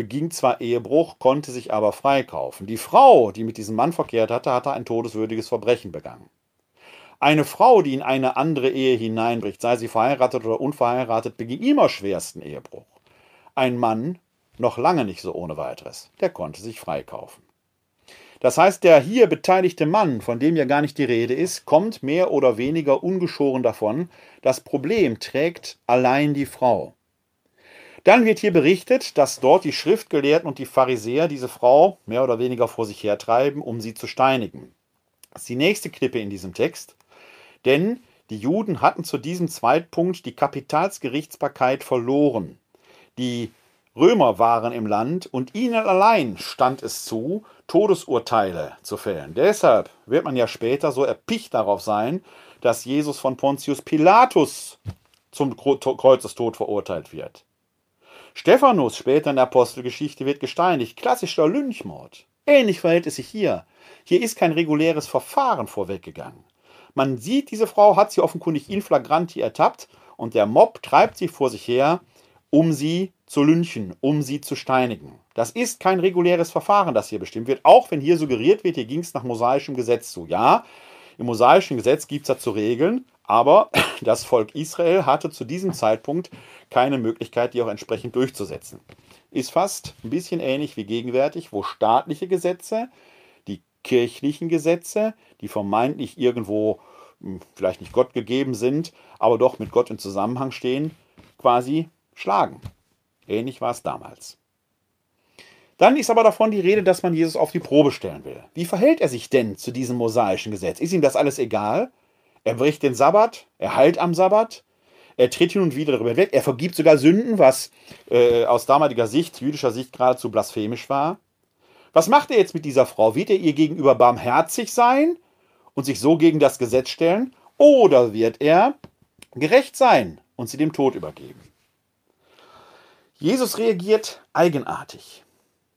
beging zwar Ehebruch, konnte sich aber freikaufen. Die Frau, die mit diesem Mann verkehrt hatte, hatte ein todeswürdiges Verbrechen begangen. Eine Frau, die in eine andere Ehe hineinbricht, sei sie verheiratet oder unverheiratet, beging immer schwersten Ehebruch. Ein Mann, noch lange nicht so ohne weiteres, der konnte sich freikaufen. Das heißt, der hier beteiligte Mann, von dem ja gar nicht die Rede ist, kommt mehr oder weniger ungeschoren davon. Das Problem trägt allein die Frau. Dann wird hier berichtet, dass dort die Schriftgelehrten und die Pharisäer diese Frau mehr oder weniger vor sich hertreiben, um sie zu steinigen. Das ist die nächste Klippe in diesem Text. Denn die Juden hatten zu diesem Zeitpunkt die Kapitalsgerichtsbarkeit verloren. Die Römer waren im Land und ihnen allein stand es zu, Todesurteile zu fällen. Deshalb wird man ja später so erpicht darauf sein, dass Jesus von Pontius Pilatus zum Kreuzestod verurteilt wird. Stephanus später in der Apostelgeschichte wird gesteinigt. Klassischer Lynchmord. Ähnlich verhält es sich hier. Hier ist kein reguläres Verfahren vorweggegangen. Man sieht, diese Frau hat sie offenkundig in flagranti ertappt und der Mob treibt sie vor sich her, um sie zu lynchen, um sie zu steinigen. Das ist kein reguläres Verfahren, das hier bestimmt wird, auch wenn hier suggeriert wird, hier ging es nach mosaischem Gesetz zu. Ja, im mosaischen Gesetz gibt es dazu Regeln, aber das Volk Israel hatte zu diesem Zeitpunkt keine Möglichkeit, die auch entsprechend durchzusetzen. Ist fast ein bisschen ähnlich wie gegenwärtig, wo staatliche Gesetze, die kirchlichen Gesetze, die vermeintlich irgendwo hm, vielleicht nicht Gott gegeben sind, aber doch mit Gott in Zusammenhang stehen, quasi schlagen. Ähnlich war es damals. Dann ist aber davon die Rede, dass man Jesus auf die Probe stellen will. Wie verhält er sich denn zu diesem mosaischen Gesetz? Ist ihm das alles egal? Er bricht den Sabbat, er heilt am Sabbat, er tritt hin und wieder darüber weg, er vergibt sogar Sünden, was äh, aus damaliger Sicht, jüdischer Sicht geradezu blasphemisch war. Was macht er jetzt mit dieser Frau? Wird er ihr gegenüber barmherzig sein und sich so gegen das Gesetz stellen? Oder wird er gerecht sein und sie dem Tod übergeben? Jesus reagiert eigenartig.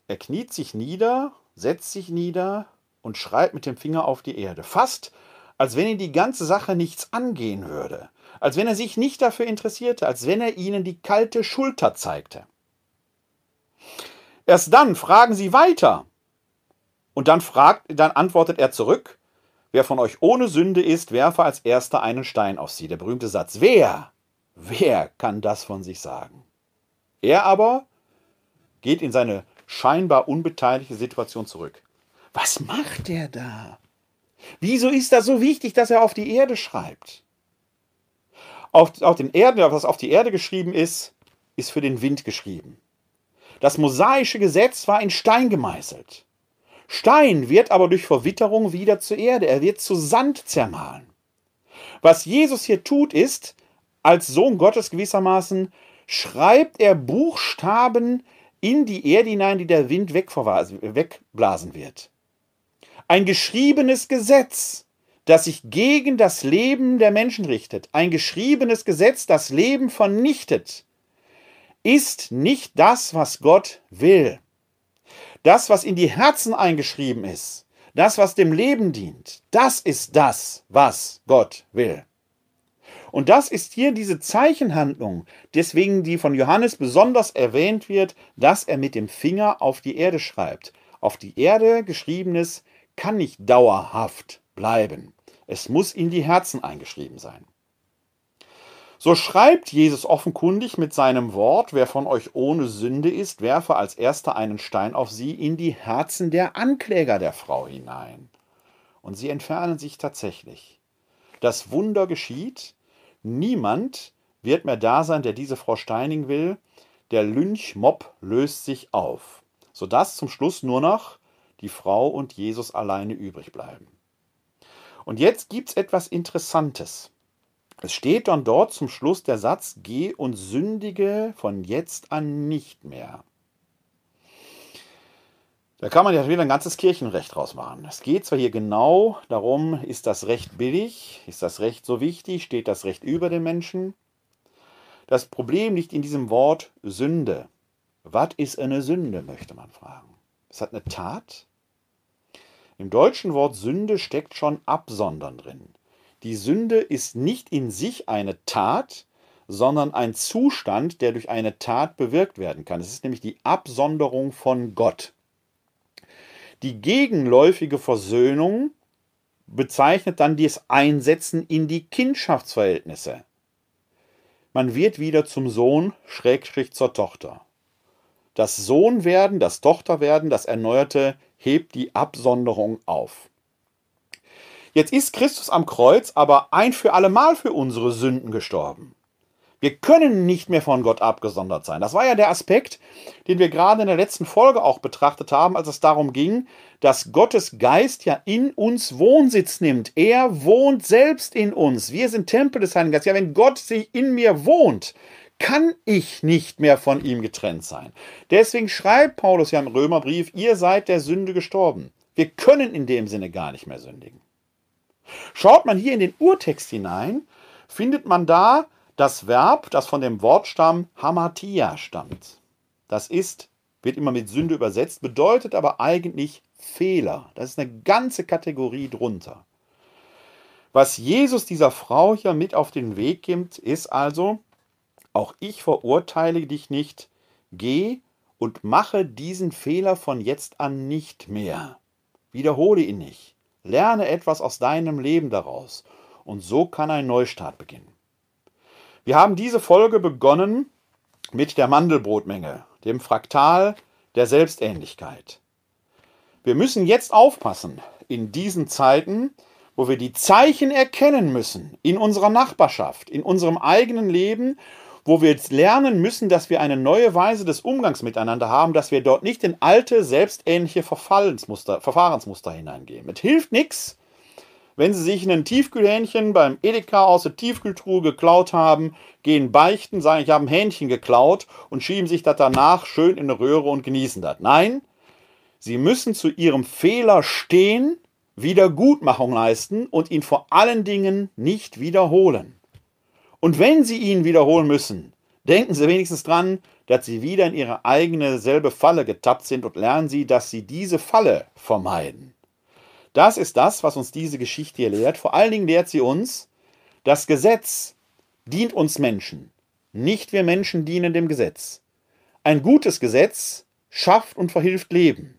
Er kniet sich nieder, setzt sich nieder und schreibt mit dem Finger auf die Erde. Fast, als wenn ihn die ganze Sache nichts angehen würde. Als wenn er sich nicht dafür interessierte, als wenn er ihnen die kalte Schulter zeigte. Erst dann fragen sie weiter. Und dann fragt, dann antwortet er zurück, wer von euch ohne Sünde ist, werfe als erster einen Stein auf sie. Der berühmte Satz. Wer? Wer kann das von sich sagen? Er aber geht in seine scheinbar unbeteiligte Situation zurück. Was macht er da? Wieso ist das so wichtig, dass er auf die Erde schreibt? Auf, auf den Erden, was auf die Erde geschrieben ist, ist für den Wind geschrieben. Das mosaische Gesetz war in Stein gemeißelt. Stein wird aber durch Verwitterung wieder zur Erde, er wird zu Sand zermahlen. Was Jesus hier tut, ist, als Sohn Gottes gewissermaßen schreibt er Buchstaben in die Erde hinein, die der Wind wegblasen wird. Ein geschriebenes Gesetz, das sich gegen das Leben der Menschen richtet, ein geschriebenes Gesetz, das Leben vernichtet, ist nicht das, was Gott will. Das, was in die Herzen eingeschrieben ist, das, was dem Leben dient, das ist das, was Gott will. Und das ist hier diese Zeichenhandlung, deswegen die von Johannes besonders erwähnt wird, dass er mit dem Finger auf die Erde schreibt. Auf die Erde geschriebenes kann nicht dauerhaft bleiben. Es muss in die Herzen eingeschrieben sein. So schreibt Jesus offenkundig mit seinem Wort, wer von euch ohne Sünde ist, werfe als erster einen Stein auf sie in die Herzen der Ankläger der Frau hinein. Und sie entfernen sich tatsächlich. Das Wunder geschieht, Niemand wird mehr da sein, der diese Frau steinigen will. Der Lynchmob löst sich auf, sodass zum Schluss nur noch die Frau und Jesus alleine übrig bleiben. Und jetzt gibt es etwas Interessantes. Es steht dann dort zum Schluss der Satz, geh und sündige von jetzt an nicht mehr. Da kann man ja wieder ein ganzes Kirchenrecht draus machen. Es geht zwar hier genau darum, ist das Recht billig, ist das Recht so wichtig, steht das Recht über den Menschen. Das Problem liegt in diesem Wort Sünde. Was ist eine Sünde, möchte man fragen. Es hat eine Tat. Im deutschen Wort Sünde steckt schon Absondern drin. Die Sünde ist nicht in sich eine Tat, sondern ein Zustand, der durch eine Tat bewirkt werden kann. Es ist nämlich die Absonderung von Gott. Die gegenläufige Versöhnung bezeichnet dann das Einsetzen in die Kindschaftsverhältnisse. Man wird wieder zum Sohn, Schrägstrich zur Tochter. Das Sohnwerden, das Tochterwerden, das Erneuerte hebt die Absonderung auf. Jetzt ist Christus am Kreuz aber ein für allemal für unsere Sünden gestorben. Wir können nicht mehr von Gott abgesondert sein. Das war ja der Aspekt, den wir gerade in der letzten Folge auch betrachtet haben, als es darum ging, dass Gottes Geist ja in uns Wohnsitz nimmt. Er wohnt selbst in uns. Wir sind Tempel des Heiligen Geistes. Ja, wenn Gott sich in mir wohnt, kann ich nicht mehr von ihm getrennt sein. Deswegen schreibt Paulus ja im Römerbrief, ihr seid der Sünde gestorben. Wir können in dem Sinne gar nicht mehr sündigen. Schaut man hier in den Urtext hinein, findet man da das Verb, das von dem Wortstamm Hamatia stammt. Das ist, wird immer mit Sünde übersetzt, bedeutet aber eigentlich Fehler. Das ist eine ganze Kategorie drunter. Was Jesus dieser Frau hier mit auf den Weg gibt, ist also, auch ich verurteile dich nicht, geh und mache diesen Fehler von jetzt an nicht mehr. Wiederhole ihn nicht. Lerne etwas aus deinem Leben daraus. Und so kann ein Neustart beginnen. Wir haben diese Folge begonnen mit der Mandelbrotmenge, dem Fraktal der Selbstähnlichkeit. Wir müssen jetzt aufpassen in diesen Zeiten, wo wir die Zeichen erkennen müssen in unserer Nachbarschaft, in unserem eigenen Leben, wo wir jetzt lernen müssen, dass wir eine neue Weise des Umgangs miteinander haben, dass wir dort nicht in alte, selbstähnliche Verfahrensmuster, Verfahrensmuster hineingehen. Es hilft nichts, wenn sie sich ein Tiefkühlhähnchen beim Edeka aus der Tiefkühltruhe geklaut haben, gehen beichten, sagen, ich habe ein Hähnchen geklaut und schieben sich das danach schön in eine Röhre und genießen das. Nein, sie müssen zu ihrem Fehler stehen, Wiedergutmachung leisten und ihn vor allen Dingen nicht wiederholen. Und wenn sie ihn wiederholen müssen, denken sie wenigstens dran, dass sie wieder in ihre eigene selbe Falle getappt sind und lernen sie, dass sie diese Falle vermeiden. Das ist das, was uns diese Geschichte hier lehrt. Vor allen Dingen lehrt sie uns, das Gesetz dient uns Menschen. Nicht wir Menschen dienen dem Gesetz. Ein gutes Gesetz schafft und verhilft Leben.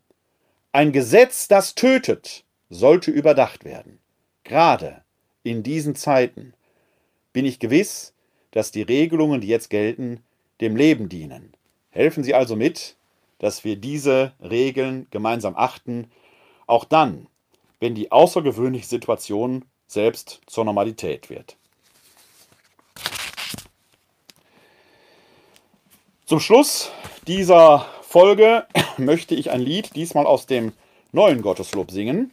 Ein Gesetz, das tötet, sollte überdacht werden. Gerade in diesen Zeiten bin ich gewiss, dass die Regelungen, die jetzt gelten, dem Leben dienen. Helfen Sie also mit, dass wir diese Regeln gemeinsam achten, auch dann, wenn die außergewöhnliche Situation selbst zur Normalität wird. Zum Schluss dieser Folge möchte ich ein Lied, diesmal aus dem neuen Gotteslob singen.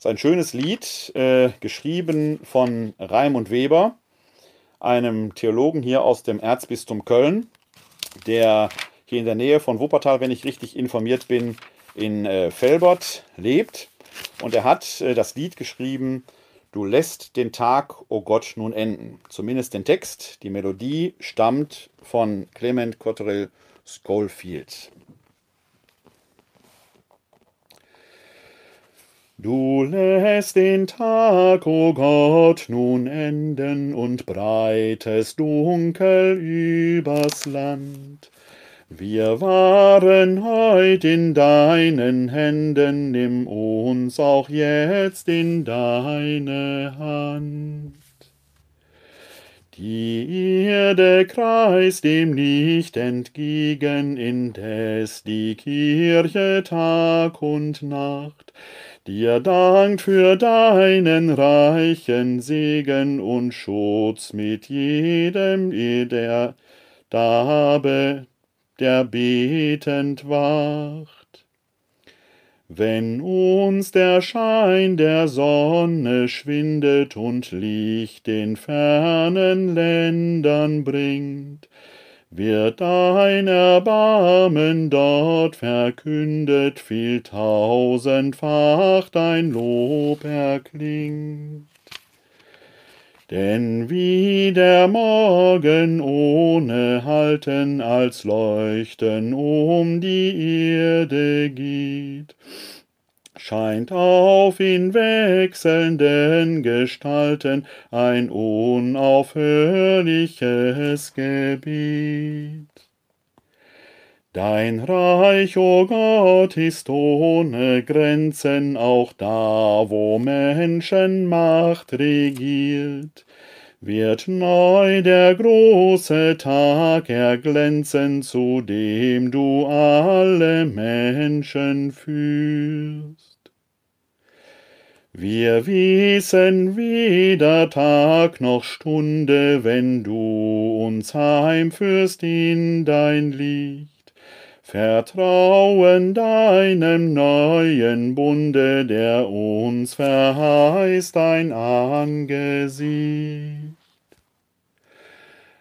Es ist ein schönes Lied, äh, geschrieben von Raimund Weber, einem Theologen hier aus dem Erzbistum Köln, der hier in der Nähe von Wuppertal, wenn ich richtig informiert bin, in äh, Felbert lebt. Und er hat äh, das Lied geschrieben, Du lässt den Tag, o oh Gott, nun enden. Zumindest den Text. Die Melodie stammt von Clement Cotterill Schofield. Du lässt den Tag, o oh Gott, nun enden und breitest Dunkel übers Land. Wir waren heut in deinen Händen, nimm uns auch jetzt in deine Hand. Die Erde kreist dem Licht entgegen, indes die Kirche Tag und Nacht dir dankt für deinen reichen Segen und Schutz mit jedem, der Dabe der betend wacht. Wenn uns der Schein der Sonne schwindet und Licht in fernen Ländern bringt, wird dein Erbarmen dort verkündet, viel tausendfach dein Lob erklingt. Denn wie der Morgen ohne Halten als Leuchten um die Erde geht, scheint auf in wechselnden Gestalten ein unaufhörliches Gebiet. Dein Reich, o oh Gott, ist ohne Grenzen, auch da, wo Menschenmacht regiert. Wird neu der große Tag erglänzen, zu dem du alle Menschen führst. Wir wissen weder Tag noch Stunde, wenn du uns heimführst in dein Licht vertrauen deinem neuen Bunde, der uns verheißt dein Angesicht.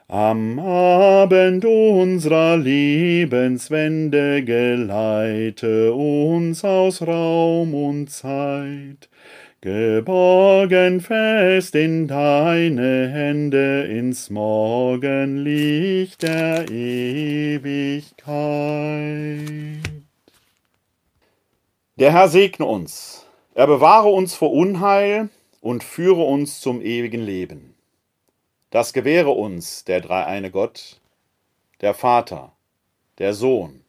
Am Abend unserer Lebenswende geleite uns aus Raum und Zeit, geborgen fest in deine Hände ins Morgenlicht der Ewigkeit. Der Herr segne uns, er bewahre uns vor Unheil und führe uns zum ewigen Leben. Das gewähre uns der dreieine Gott, der Vater, der Sohn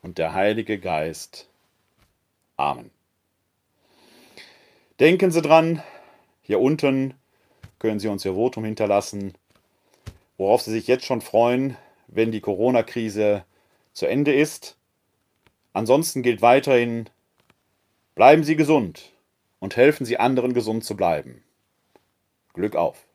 und der Heilige Geist. Amen. Denken Sie dran, hier unten können Sie uns Ihr Votum hinterlassen, worauf Sie sich jetzt schon freuen, wenn die Corona-Krise zu Ende ist. Ansonsten gilt weiterhin, bleiben Sie gesund und helfen Sie anderen gesund zu bleiben. Glück auf!